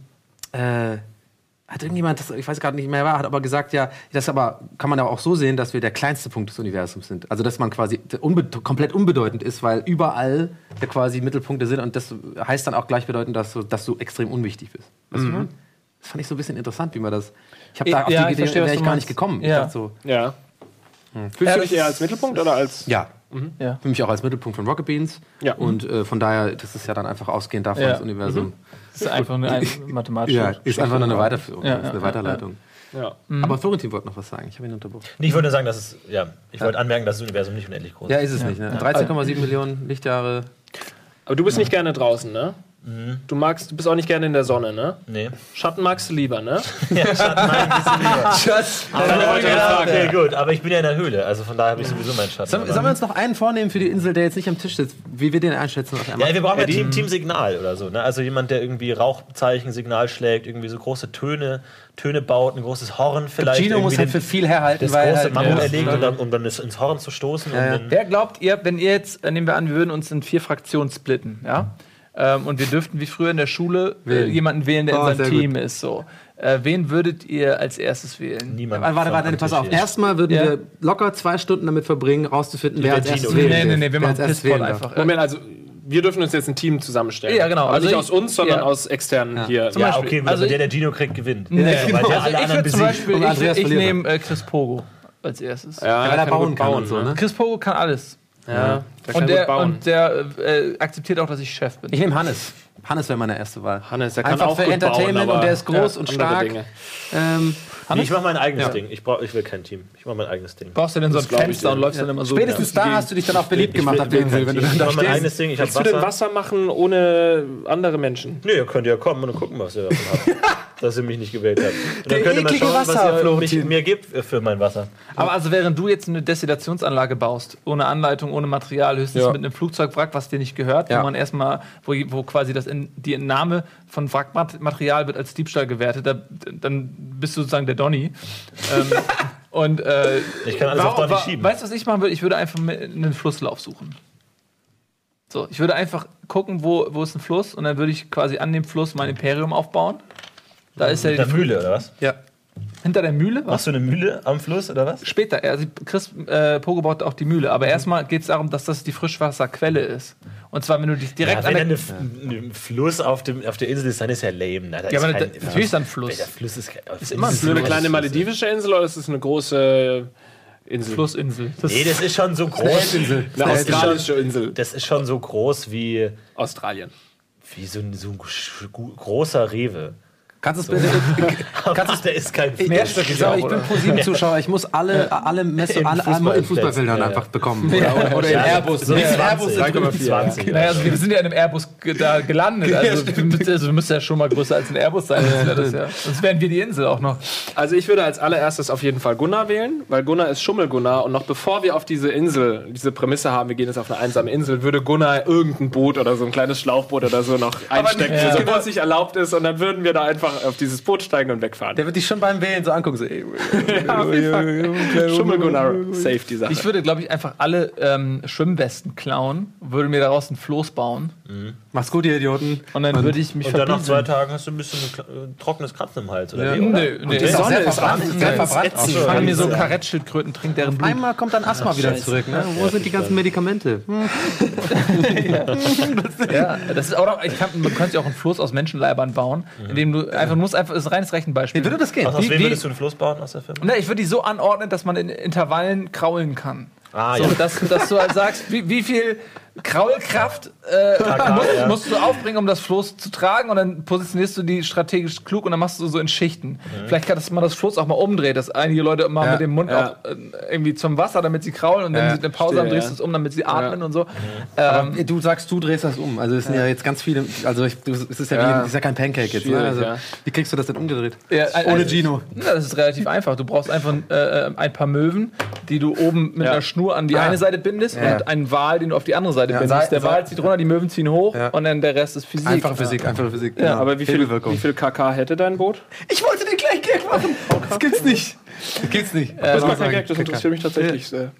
äh, hat irgendjemand, das, ich weiß gerade nicht mehr, wer, hat aber gesagt, ja, das aber kann man aber auch so sehen, dass wir der kleinste Punkt des Universums sind. Also dass man quasi unbe komplett unbedeutend ist, weil überall ja quasi Mittelpunkte sind und das heißt dann auch gleichbedeutend, dass du, dass du extrem unwichtig bist. Weißt du, ich meine? Das fand ich so ein bisschen interessant, wie man das. Ich habe da Ja, auf ich die Idee wäre ich du gar meinst. nicht gekommen. Ich Ja. dachte so, Ja. Fühlst Ja, du dich eher als Mittelpunkt oder als. ja, Ja. für mich auch als Mittelpunkt von Rocket Beans. Ja. Und äh, von daher, das ist ja dann einfach ausgehend davon, Ja. das Universum. Das ist einfach eine ein, mathematische. Ja, ist einfach nur eine Weiterführung, Ja, ja, eine ja, Weiterleitung. Ja. Aber Florentin wollte noch was sagen, ich habe ihn unterbrochen. Nee, ich wollte sagen, dass es, ja, ich wollte anmerken, dass das Universum nicht unendlich groß Ja, ist. ist es nicht. Ne? 13,7 Millionen Lichtjahre. Aber du bist nicht gerne draußen, ne? Du magst, du bist auch nicht gerne in der Sonne, ne? Nee. Schatten magst du lieber, ne? Ja, Schatten, ein bisschen lieber. Schatz! Aber, ja, okay, gut, aber ich bin ja in der Höhle, also von daher habe ich sowieso meinen Schatten. Sollen, sollen wir uns noch einen vornehmen für die Insel, der jetzt nicht am Tisch sitzt, wie wir den einschätzen auf einmal? ja, wir brauchen ja Team, Team Signal oder so. Ne? Also jemand, der irgendwie Rauchzeichen, Signal schlägt, irgendwie so große Töne, Töne baut, ein großes Horn vielleicht. Gino muss halt den- für viel herhalten, das weil große halt, Mammut ja, erlegt, und dann, um dann ins Horn zu stoßen. Ja, Wer glaubt ihr, wenn ihr jetzt, äh, nehmen wir an, wir würden uns in vier Fraktionen splitten, ja? Ähm, und wir dürften wie früher in der Schule äh, jemanden wählen, der Oh, in sehr seinem gut. Team ist. So. Äh, wen würdet ihr als erstes wählen? niemand. Warte, warte, pass auf. ist. Erstmal würden Ja. wir locker zwei Stunden damit verbringen, rauszufinden, wer Der als Gino. erstes Nee, wählen Nee, nee, nee, wir machen als wählen einfach. Moment, also wir dürfen uns jetzt ein Team zusammenstellen. Ja, genau. Aber Also nicht ich- aus uns, sondern ja. aus externen hier. Zum Ja, Beispiel. okay, gut, Also aber der, der Gino kriegt, gewinnt. Nee, Weil genau. der Also alle ich anderen würde zum besiegt. Beispiel, ich, ich nehme äh, Chris Pogo als erstes. Ja, Ja, weil er bauen gut kann und so, ne? Chris Pogo kann alles. Ja, der kann Und der, bauen. und der äh, akzeptiert auch, dass ich Chef bin. Ich nehme Hannes. Hannes wäre meine erste Wahl. Hannes, der kann Einfach auch für gut Entertainment bauen, aber und der ist groß ja, und stark. Ähm, Nee, ich mache mein eigenes Ja. Ding. Ich, brauch, ich will kein Team. Ich mache mein eigenes Ding. Brauchst du denn so ein Fenster und läufst dann immer so spätestens da hast du dich dann auch beliebt Ich gemacht, will, will dem kein wenn du dann Ich da mache mein stehst. eigenes Ding. Ich habe Willst du denn Wasser. Wasser machen ohne andere Menschen? Nö, ihr könnt ja kommen und gucken, was ihr davon habt. dass ihr mich nicht gewählt habt. Und Der eklige Wasser, was ihr mich, mir gibt für mein Wasser. Aber also während du jetzt eine Destillationsanlage baust, ohne Anleitung, ohne Material, höchstens Ja. mit einem Flugzeugwrack, was dir nicht gehört, Ja. wo man erstmal, wo, wo quasi das in, die Entnahme von Wrackmaterial wird als Diebstahl gewertet, da, dann bist du sozusagen der Donny. ähm, und äh, Ich kann alles auf Donny schieben. Weißt du, was ich machen würde? Ich würde einfach mit- einen Flusslauf suchen. So, ich würde einfach gucken, wo, wo ist ein Fluss und dann würde ich quasi an dem Fluss mein Imperium aufbauen. Da ist ja Mit der die Mühle, oder was? Ja. hinter der Mühle. Machst du eine Mühle am Fluss, oder was? Später, also Chris äh, Pogo baut auch die Mühle, aber erstmal geht es darum, dass das die Frischwasserquelle ist. Und zwar, wenn du dich direkt Ja, an wenn der, dann ein Fluss auf, dem, auf der Insel ist, dann ist ja lame. Na, da Ja, ist aber kein, natürlich ist da ein Fluss. Der Fluss ist, ist immer ein Ist es nur eine Fluss. kleine maledivische Insel oder ist es eine große Insel? Flussinsel. Das Nee, das ist schon so groß. Insel. Eine australische Insel. Das ist schon so groß wie, Australien. wie so ein, so ein sch- gu- großer Rewe. Kannst du es bitte. Kannst du, der ist kein Mehrstöckig Ich, auch, ich bin oder? ProSieben-Zuschauer, ich muss alle, alle, Messe, In alle, alle in Fußballbildern Ja, ja. einfach bekommen. Oder, oder in Ja, Airbus. so 20, Airbus sind 3,4. 20. Naja, also wir sind ja in einem Airbus da gelandet. Also, du müsst, also du müsst ja schon mal größer als ein Airbus sein. Das ja, sonst wären wir die Insel auch noch. Also ich würde als allererstes auf jeden Fall Gunnar wählen, weil Gunnar ist Schummel-Gunnar und noch bevor wir auf diese Insel, diese Prämisse haben, wir gehen jetzt auf eine einsame Insel, würde Gunnar irgendein Boot oder so ein kleines Schlauchboot oder so noch einstecken, ja. so was nicht erlaubt ist und dann würden wir da einfach auf dieses Boot steigen und wegfahren. Der wird dich schon beim Wählen so angucken. So, ey. Schummel-Gunnar, safe die Sache. Ich würde, glaube ich, einfach alle ähm, Schwimmwesten klauen, würde mir daraus ein Floß bauen mach's gut, ihr Idioten. und dann würde ich mich Und dann nach zwei. Tagen hast du ein bisschen ein äh, trockenes Kratzen im Hals, oder Ja. wie? Oder? Nö, nee. Die Ich Sonne ist verbrannt, an. sehr verbrannt. aus. fange mir so. Karettschildkröten, trinke deren Blut. Einmal kommt dann Asthma wieder zurück. Ne? Wo sind die ganzen Medikamente? Ja, das ist auch noch, ich kann, man könnte ja auch einen Floß aus Menschenleibern bauen, indem du einfach, du musst einfach, das ist ein reines Rechenbeispiel. Wie würde das gehen? Aus, aus Wie- wem würdest du einen Fluss bauen aus der Firma? Ne, ich würde die so anordnen, dass man in Intervallen kraulen kann. Ah, so, ja. dass, dass du halt sagst, wie, wie viel Kraulkraft äh, musst, ja. musst du aufbringen, um das Floß zu tragen und dann positionierst du die strategisch klug und dann machst du so in Schichten. Vielleicht kann das man das Floß auch mal umdreht, dass einige Leute immer Ja, mit dem Mund ja. auch äh, irgendwie zum Wasser, damit sie kraulen und wenn Ja, sie eine Pause haben, drehst ja. du es um, damit sie atmen Ja. und so. Aber Ähm, du sagst, du drehst das um. Also es sind ja, jetzt ganz viele. Also ich, du, es ist ja, Ja. Wie, ist ja kein Pancake jetzt. Ne? Also, ja. Wie kriegst du das denn umgedreht? Ohne ein- Gino. Ja, das ist relativ einfach. Du brauchst einfach äh, ein paar Möwen, die du oben mit Ja. einer Schnur an die Ah. eine Seite bindest Ja. und einen Wal, den du auf die andere Seite Ja, bindest. der Wal zieht runter, die Möwen ziehen hoch Ja. und dann der Rest ist Physik. Einfache Physik, einfache Physik. Ja, genau. Aber wie viel, wie viel KK hätte dein Boot? Ich wollte den gleich Gag machen. Das gibt's nicht. Das gibt's nicht. Das gar kein sagen, Gag, das interessiert mich tatsächlich sehr.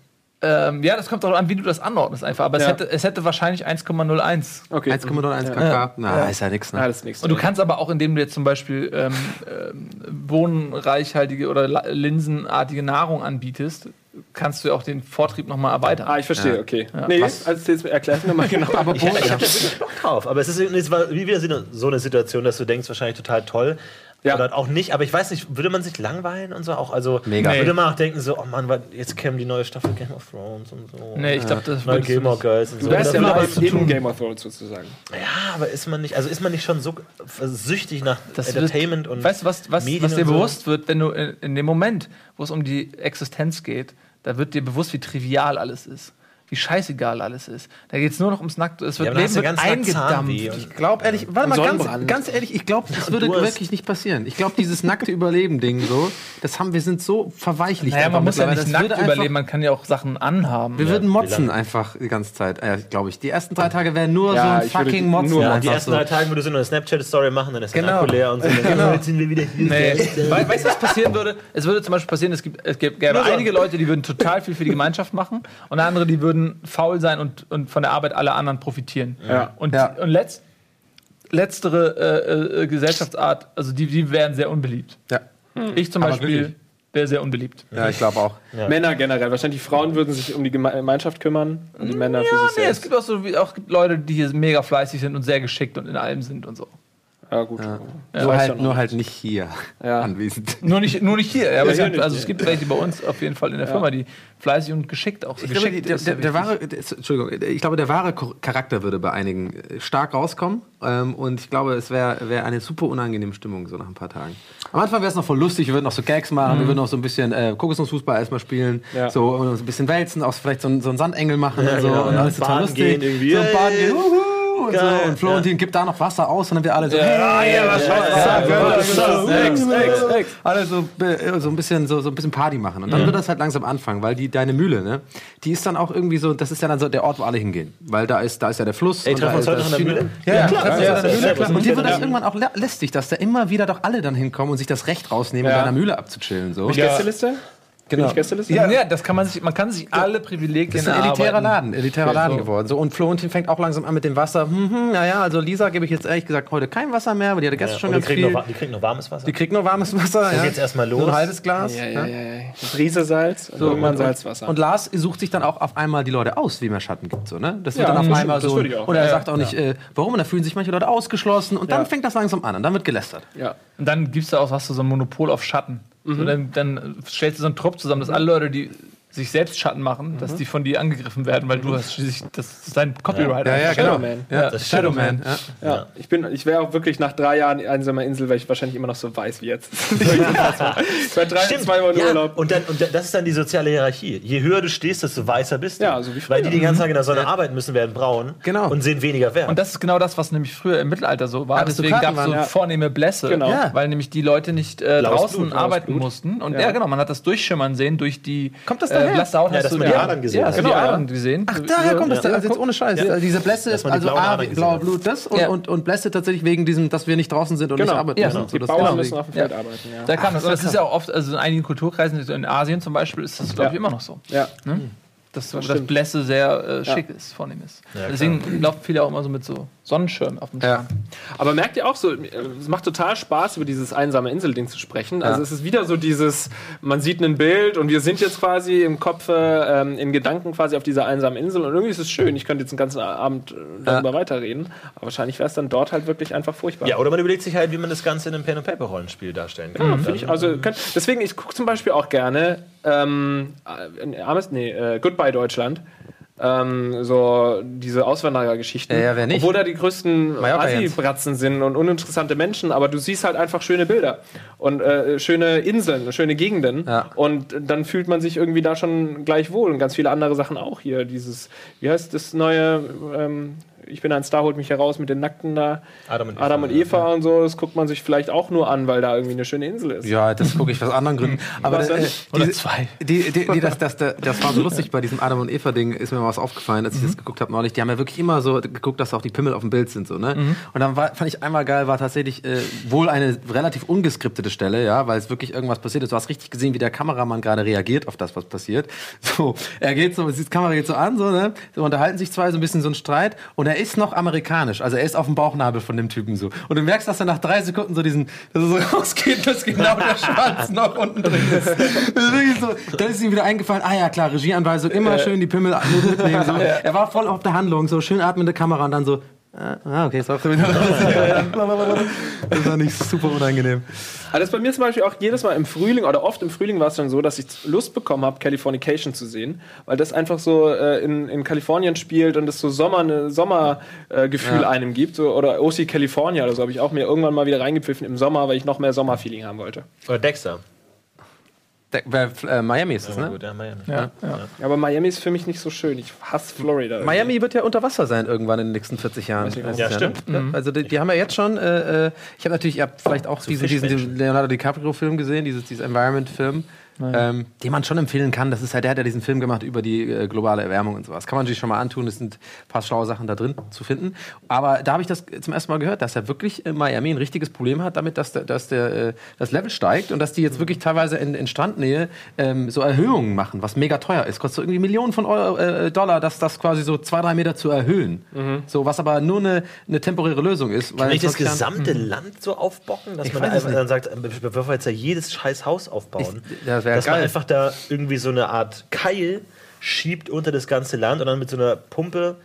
Ähm, ja, das kommt auch an, wie du das anordnest einfach. Aber es, Ja. hätte, es hätte wahrscheinlich 1,01. Okay. 1,01 kk. Na, ist ja. Ah, Ne? das ist nichts. Und du kannst aber auch, indem du jetzt zum Beispiel ähm, ähm, bohnenreichhaltige oder linsenartige Nahrung anbietest, kannst du auch den Vortrieb nochmal erweitern. Ah, ich verstehe, Ja. okay. Nee, Was? also jetzt erklär mir nochmal genau. Aber Ich, ich habe da wirklich Bock drauf. Aber es ist es war wie wieder so eine Situation, dass du denkst, wahrscheinlich total toll. Ja. Oder auch nicht, aber ich weiß nicht, würde man sich langweilen und so auch? Also, Mega. würde man auch denken, so, oh Mann, jetzt käme die neue Staffel Game of Thrones und so. Nee, ich glaube, das du Gilmore nicht. Girls und so. Du mal würde als man- in Game of Thrones sozusagen. ja, aber ist man nicht, also ist man nicht schon so süchtig nach Das wird- Entertainment und. Weißt du, was, was, Medien was dir so? bewusst wird, wenn du in, in dem Moment, wo es um die Existenz geht, da wird dir bewusst, wie trivial alles ist. Wie scheißegal alles ist. Da geht es nur noch ums Nackte. Es wird Ja, Leben wird eingedampft. Ich glaube ehrlich, warte mal, ganz, ganz ehrlich, ich glaube, das würde wirklich nicht passieren. Ich glaube, dieses nackte Überleben-Ding so, das haben wir sind so verweichlicht. Naja, man muss ja nicht Das nackt einfach- überleben, man kann ja auch Sachen anhaben. Wir würden wie motzen einfach die ganze Zeit, äh, glaube ich. Die ersten drei Tage wären nur Ja, so ein fucking nur- Motzen. ja, einfach die ersten so. drei Tage würdest du nur eine Snapchat-Story machen, dann ist Genau. leer und so. Genau. Jetzt sind wir wieder hier. Nee. We weißt du, was passieren würde? Es würde zum Beispiel passieren, es, gibt, es gibt, gäbe Nur einige Leute, die würden total viel für die Gemeinschaft machen und andere, die würden faul sein und, und von der Arbeit aller anderen profitieren. Ja. Und, Ja. und letzt, letztere äh, äh, Gesellschaftsart, also die, die wären sehr unbeliebt. Ja. Ich zum Aber Beispiel wirklich. wäre sehr unbeliebt. ja, ich glaube auch. Männer generell. Wahrscheinlich die Frauen würden sich um die Geme- Gemeinschaft kümmern und die Männer für Ja, sich nee, es selbst. gibt auch, so, auch Leute, die hier mega fleißig sind und sehr geschickt und in allem sind und so. Ja, gut. Nur, Weiß halt, ja noch nur halt nicht hier Ja. anwesend. Nur nicht, nur nicht hier, ja, aber Ja, es, gibt, nicht, also ja. es gibt welche bei uns auf jeden Fall in der Firma, die fleißig und geschickt auch so Ich glaube, geschickt der, ist der, der wichtig. wahre, der, Entschuldigung, ich glaube, der wahre Charakter würde bei einigen äh, stark rauskommen. Ähm, und ich glaube, es wäre wär eine super unangenehme Stimmung so nach ein paar Tagen. Am Anfang wäre es noch voll lustig, wir würden noch so Gags machen, wir würden noch so ein bisschen äh, Kokosnussfußball erstmal spielen, Ja. so, und so ein bisschen wälzen, auch vielleicht so, ein- so einen Sandengel machen und so. genau, und ja. alles total Baden lustig. gehen irgendwie. So baden gehen. Wuhu. Und, so, Geil, und Florentin gibt da noch Wasser aus und dann wir alle so, Ja, hey, ja, was ja, ja, ja, Ja, ja, so, alle so, so ein bisschen so, so ein bisschen Party machen und dann wird das halt langsam anfangen, weil die deine Mühle, ne, die ist dann auch irgendwie so, das ist ja dann so der Ort, wo alle hingehen, weil da ist da ist ja der Fluss. Ey, und treffen uns heute noch in der Mühle? Ja, ja, klar. Ja, ja, ja, ja, ja. Und dir wird das Ja. irgendwann auch lä- lästig, dass da immer wieder doch alle dann hinkommen und sich das Recht rausnehmen, Ja. in deiner Mühle abzuchillen. So. Gästeliste? Genau. Gästeliste? Ja, das kann man sich, man kann sich alle Privilegien Das ist ein elitärer. Laden, elitärer Laden so. geworden. So, und Florentin fängt auch langsam an mit dem Wasser. Hm, hm, naja, also Lisa gebe ich jetzt ehrlich gesagt heute kein Wasser mehr, weil die hatte gestern Ja, schon und die ganz kriegen, viel. noch, wa- die kriegen noch warmes Wasser. Die kriegt nur warmes Wasser. ja. geht's erstmal los. So ein halbes Glas. Ja, ja, ja, ja. Prise Salz und irgendwann Salzwasser. Und Lars sucht sich dann auch auf einmal die Leute aus, wie mehr Schatten gibt. So, ne? Das wird Ja, dann auf einmal so. würde ich auch. Und er Ja, sagt auch nicht, äh, warum. Und da fühlen sich manche Leute ausgeschlossen. Und dann Ja. fängt das langsam an. Und dann wird gelästert. ja. Und dann gibst du auch, hast du so ein Monopol auf Schatten. So, dann, dann stellst du so einen Trupp zusammen, dass alle Leute, die sich selbst Schatten machen, dass die von dir angegriffen werden, weil du hast schließlich, das ist dein Copyright. Shadowman. Ja, Das Shadowman. Ja. Ja, ich bin, ich wäre auch wirklich nach drei Jahren einsamer Insel, weil ich wahrscheinlich immer noch so weiß wie jetzt. Bei drei, Stimmt. zwei Wochen ja. Urlaub. Und, dann, und das ist dann die soziale Hierarchie. Je höher du stehst, desto weißer bist du. Ja, so wie früher. Weil die den ganzen Tag in der Sonne arbeiten müssen, werden braun Genau. und sehen weniger wert. Und das ist genau das, was nämlich früher im Mittelalter so war. Deswegen gab es so ja. vornehme Blässe, Genau. Ja. weil nämlich die Leute nicht äh, draußen Blut, arbeiten Blut. mussten. Und Ja. ja. genau, man hat das durchschimmern sehen durch die Kommt das daher? blasse Haut. Ja, hast dass du die Adern gesehen ja, hast du Genau, die. Adern gesehen. Ach, daher kommt das. Ja. Also jetzt ohne Scheiß. Diese Blässe, Dass also A, Adern gesehen blaue hat. Blut, das und, Ja. und, und Blässe tatsächlich wegen diesem, dass wir nicht draußen sind und Genau. nicht arbeiten Ja, müssen. genau. Die das Bauern genau. müssen auf dem Ja. Feld arbeiten, ja. Da kam das. Das ist ja auch oft, also in einigen Kulturkreisen, in Asien zum Beispiel, ist das, glaube ich, immer noch so. Ja. Dass das, stimmt. Blässe sehr äh, schick ist, vornehm ist. Deswegen laufen viele auch immer so mit so Sonnenschirmen auf dem Ja. Strand. Aber merkt ihr auch so, äh, es macht total Spaß, über dieses einsame Insel-Ding zu sprechen. Also es ist wieder so dieses, man sieht ein Bild und wir sind jetzt quasi im Kopf, ähm, in Gedanken quasi auf dieser einsamen Insel und irgendwie ist es schön. Ich könnte jetzt den ganzen Abend äh, darüber weiterreden, aber wahrscheinlich wäre es dann dort halt wirklich einfach furchtbar. ja, oder man überlegt sich halt, wie man das Ganze in einem Pen-and-Paper-Rollenspiel darstellen kann. Ja, finde ich, also könnt, deswegen, ich gucke zum Beispiel auch gerne ähm, äh, nee, äh, Goodbye Deutschland. Ähm, so diese Auswanderergeschichten. Ja, ja, wer nicht? Obwohl da die größten. Asi-Bratzen sind und uninteressante Menschen, aber du siehst halt einfach schöne Bilder und äh, schöne Inseln, schöne Gegenden. Ja. Und dann fühlt man sich irgendwie da schon gleich wohl und ganz viele andere Sachen auch hier. Dieses, wie heißt das neue, ähm, ich bin ein Star, holt mich heraus mit den Nackten da. Adam und Eva. Adam und Eva und so, das guckt man sich vielleicht auch nur an, weil da irgendwie eine schöne Insel ist. Ja, das gucke ich aus anderen Gründen. Aber Was äh, diese- zwei. Die, die, die, das, das, das, das war so lustig bei diesem Adam und Eva Ding, ist mir mal was aufgefallen, als ich das geguckt habe neulich. Die haben ja wirklich immer so geguckt, dass auch die Pimmel auf dem Bild sind so, ne? Und dann war, fand ich einmal geil, war tatsächlich äh, wohl eine relativ ungeskriptete Stelle, ja, weil es wirklich irgendwas passiert ist. Du hast richtig gesehen, wie der Kameramann gerade reagiert auf das, was passiert. So, er geht so, die Kamera geht so an, so, ne? So unterhalten sich zwei so ein bisschen so ein Streit und er ist noch amerikanisch, also er ist auf dem Bauchnabel von dem Typen so. Und du merkst, dass er nach drei Sekunden so diesen, dass er so rausgeht, dass genau der Schwanz noch unten drin ist. Das ist wirklich so, dann ist ihm wieder eingefallen, ah ja klar, Regieanweisung, immer schön die Pimmel mitnehmen. So. Er war voll auf der Handlung, so schön atmende Kamera und dann so, ah, okay, ist auch so wieder Das war nicht super unangenehm. Also das ist bei mir zum Beispiel auch jedes Mal im Frühling oder oft im Frühling war es dann so, dass ich Lust bekommen habe, Californication zu sehen, weil das einfach so äh, in, in Kalifornien spielt und es so Sommer, ne, Sommergefühl äh, Gefühl Ja. einem gibt. So, oder OC California oder so habe ich auch mir irgendwann mal wieder reingepfiffen im Sommer, weil ich noch mehr Sommerfeeling haben wollte. Oder Dexter. Der, bei, äh, Miami ist Ja, ne? gut, ja, Miami. Ja, ja. Aber Miami ist für mich nicht so schön. Ich hasse Florida. irgendwie. Miami wird ja unter Wasser sein irgendwann in den nächsten 40 Jahren. Es Ja, ne? stimmt. Ja, also die, die haben ja jetzt schon, äh, äh, ich habe natürlich, ihr habt vielleicht auch diesen, diesen, diesen. Leonardo DiCaprio-Film gesehen, dieses, dieses Environment-Film. Ähm, den man schon empfehlen kann. Das ist halt, der hat ja diesen Film gemacht über die äh, globale Erwärmung und sowas. Kann man sich schon mal antun. Es sind ein paar schlaue Sachen da drin zu finden. Aber da habe ich das zum ersten Mal gehört, dass er wirklich in Miami ein richtiges Problem hat damit, dass, der, dass der, äh, das Level steigt und dass die jetzt wirklich teilweise in, in Strandnähe ähm, so Erhöhungen machen, was mega teuer ist. Kostet so irgendwie Millionen von Euro, äh, Dollar, das, das quasi so zwei, drei Meter zu erhöhen. So, was aber nur eine, eine temporäre Lösung ist. Kann ich das 20 Jahren- gesamte Land so aufbocken, dass Ich man da einfach dann sagt, bevor wir jetzt ja jedes scheiß Haus aufbauen, Ich- das wär dass man einfach da irgendwie so eine Art Keil schiebt unter das ganze Land und dann mit so einer Pumpe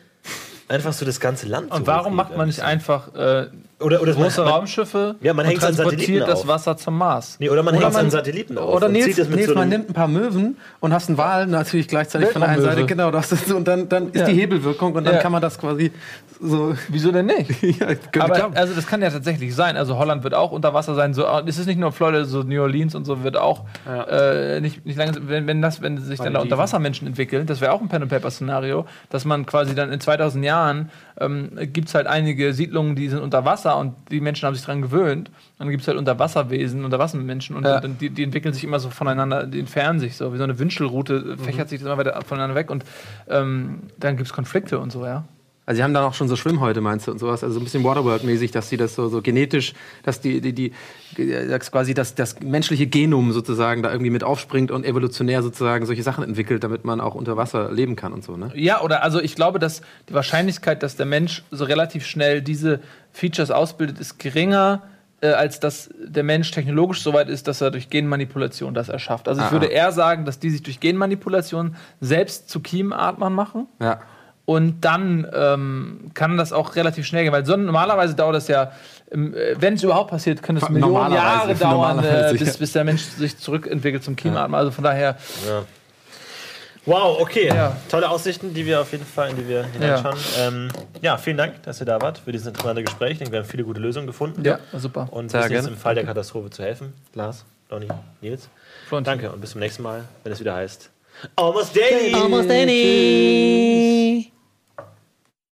einfach so das ganze Land Und so warum macht man nicht einfach äh, Oder, oder große man, man, Raumschiffe Ja, man und transportiert das. Wasser zum Mars? Nee, oder man Oder hängt es an man- Satelliten auf Oder Nils, mit Nils so man nimmt ein paar Möwen und hast einen Wal natürlich gleichzeitig von der einen. Seite, genau, das ist so, und dann, dann ist Ja. die Hebelwirkung und dann Ja. kann man das quasi so. Wieso denn nicht? ja, Aber also das kann ja tatsächlich sein. Also Holland wird auch unter Wasser sein. So, es ist nicht nur Florida, so New Orleans und so wird auch äh, nicht, nicht lange. Wenn, wenn das, wenn sich dann da Unterwassermenschen entwickeln, das wäre auch ein Pen and Paper Szenario, dass man quasi dann in 2000 Jahren Jahren ähm, gibt es halt einige Siedlungen, die sind unter Wasser und die Menschen haben sich daran gewöhnt. Dann gibt es halt Unterwasserwesen, Unterwassermenschen und, Ja. und die, die entwickeln sich immer so voneinander, die entfernen sich so, wie so eine Wünschelroute fächert sich das immer weiter voneinander weg und ähm, dann gibt es Konflikte und so, ja. Also sie haben dann auch schon so Schwimmhäute, meinst du, und sowas, also so ein bisschen Waterworld-mäßig, dass sie das so, so genetisch, dass die, die, die dass quasi das, das menschliche Genom sozusagen da irgendwie mit aufspringt und evolutionär sozusagen solche Sachen entwickelt, damit man auch unter Wasser leben kann und so, ne? Ja, oder also ich glaube, dass die Wahrscheinlichkeit, dass der Mensch so relativ schnell diese Features ausbildet, ist geringer, äh, als dass der Mensch technologisch so weit ist, dass er durch Genmanipulation das erschafft. Also ich Ah, würde ah. eher sagen, dass die sich durch Genmanipulation selbst zu Kiemenatmern machen. Ja. Und dann ähm, kann das auch relativ schnell gehen, weil so, normalerweise dauert das ja, ähm, äh, wenn es überhaupt passiert, können es Millionen Jahre dauern, äh, bis, ja. bis der Mensch sich zurückentwickelt zum Kiemenatmer. Also von daher, Wow, okay. Ja. Tolle Aussichten, die wir auf jeden Fall, in die wir hineinschauen. Ja. Ähm, ja, vielen Dank, dass ihr da wart für dieses interessante Gespräch. Ich denke, wir haben viele gute Lösungen gefunden. ja, super. Und Sehr wissen jetzt im Fall der Katastrophe zu helfen. Lars, Donny, Nils. Florentin. Danke und bis zum nächsten Mal, wenn es wieder heißt Almost Daily. Almost any.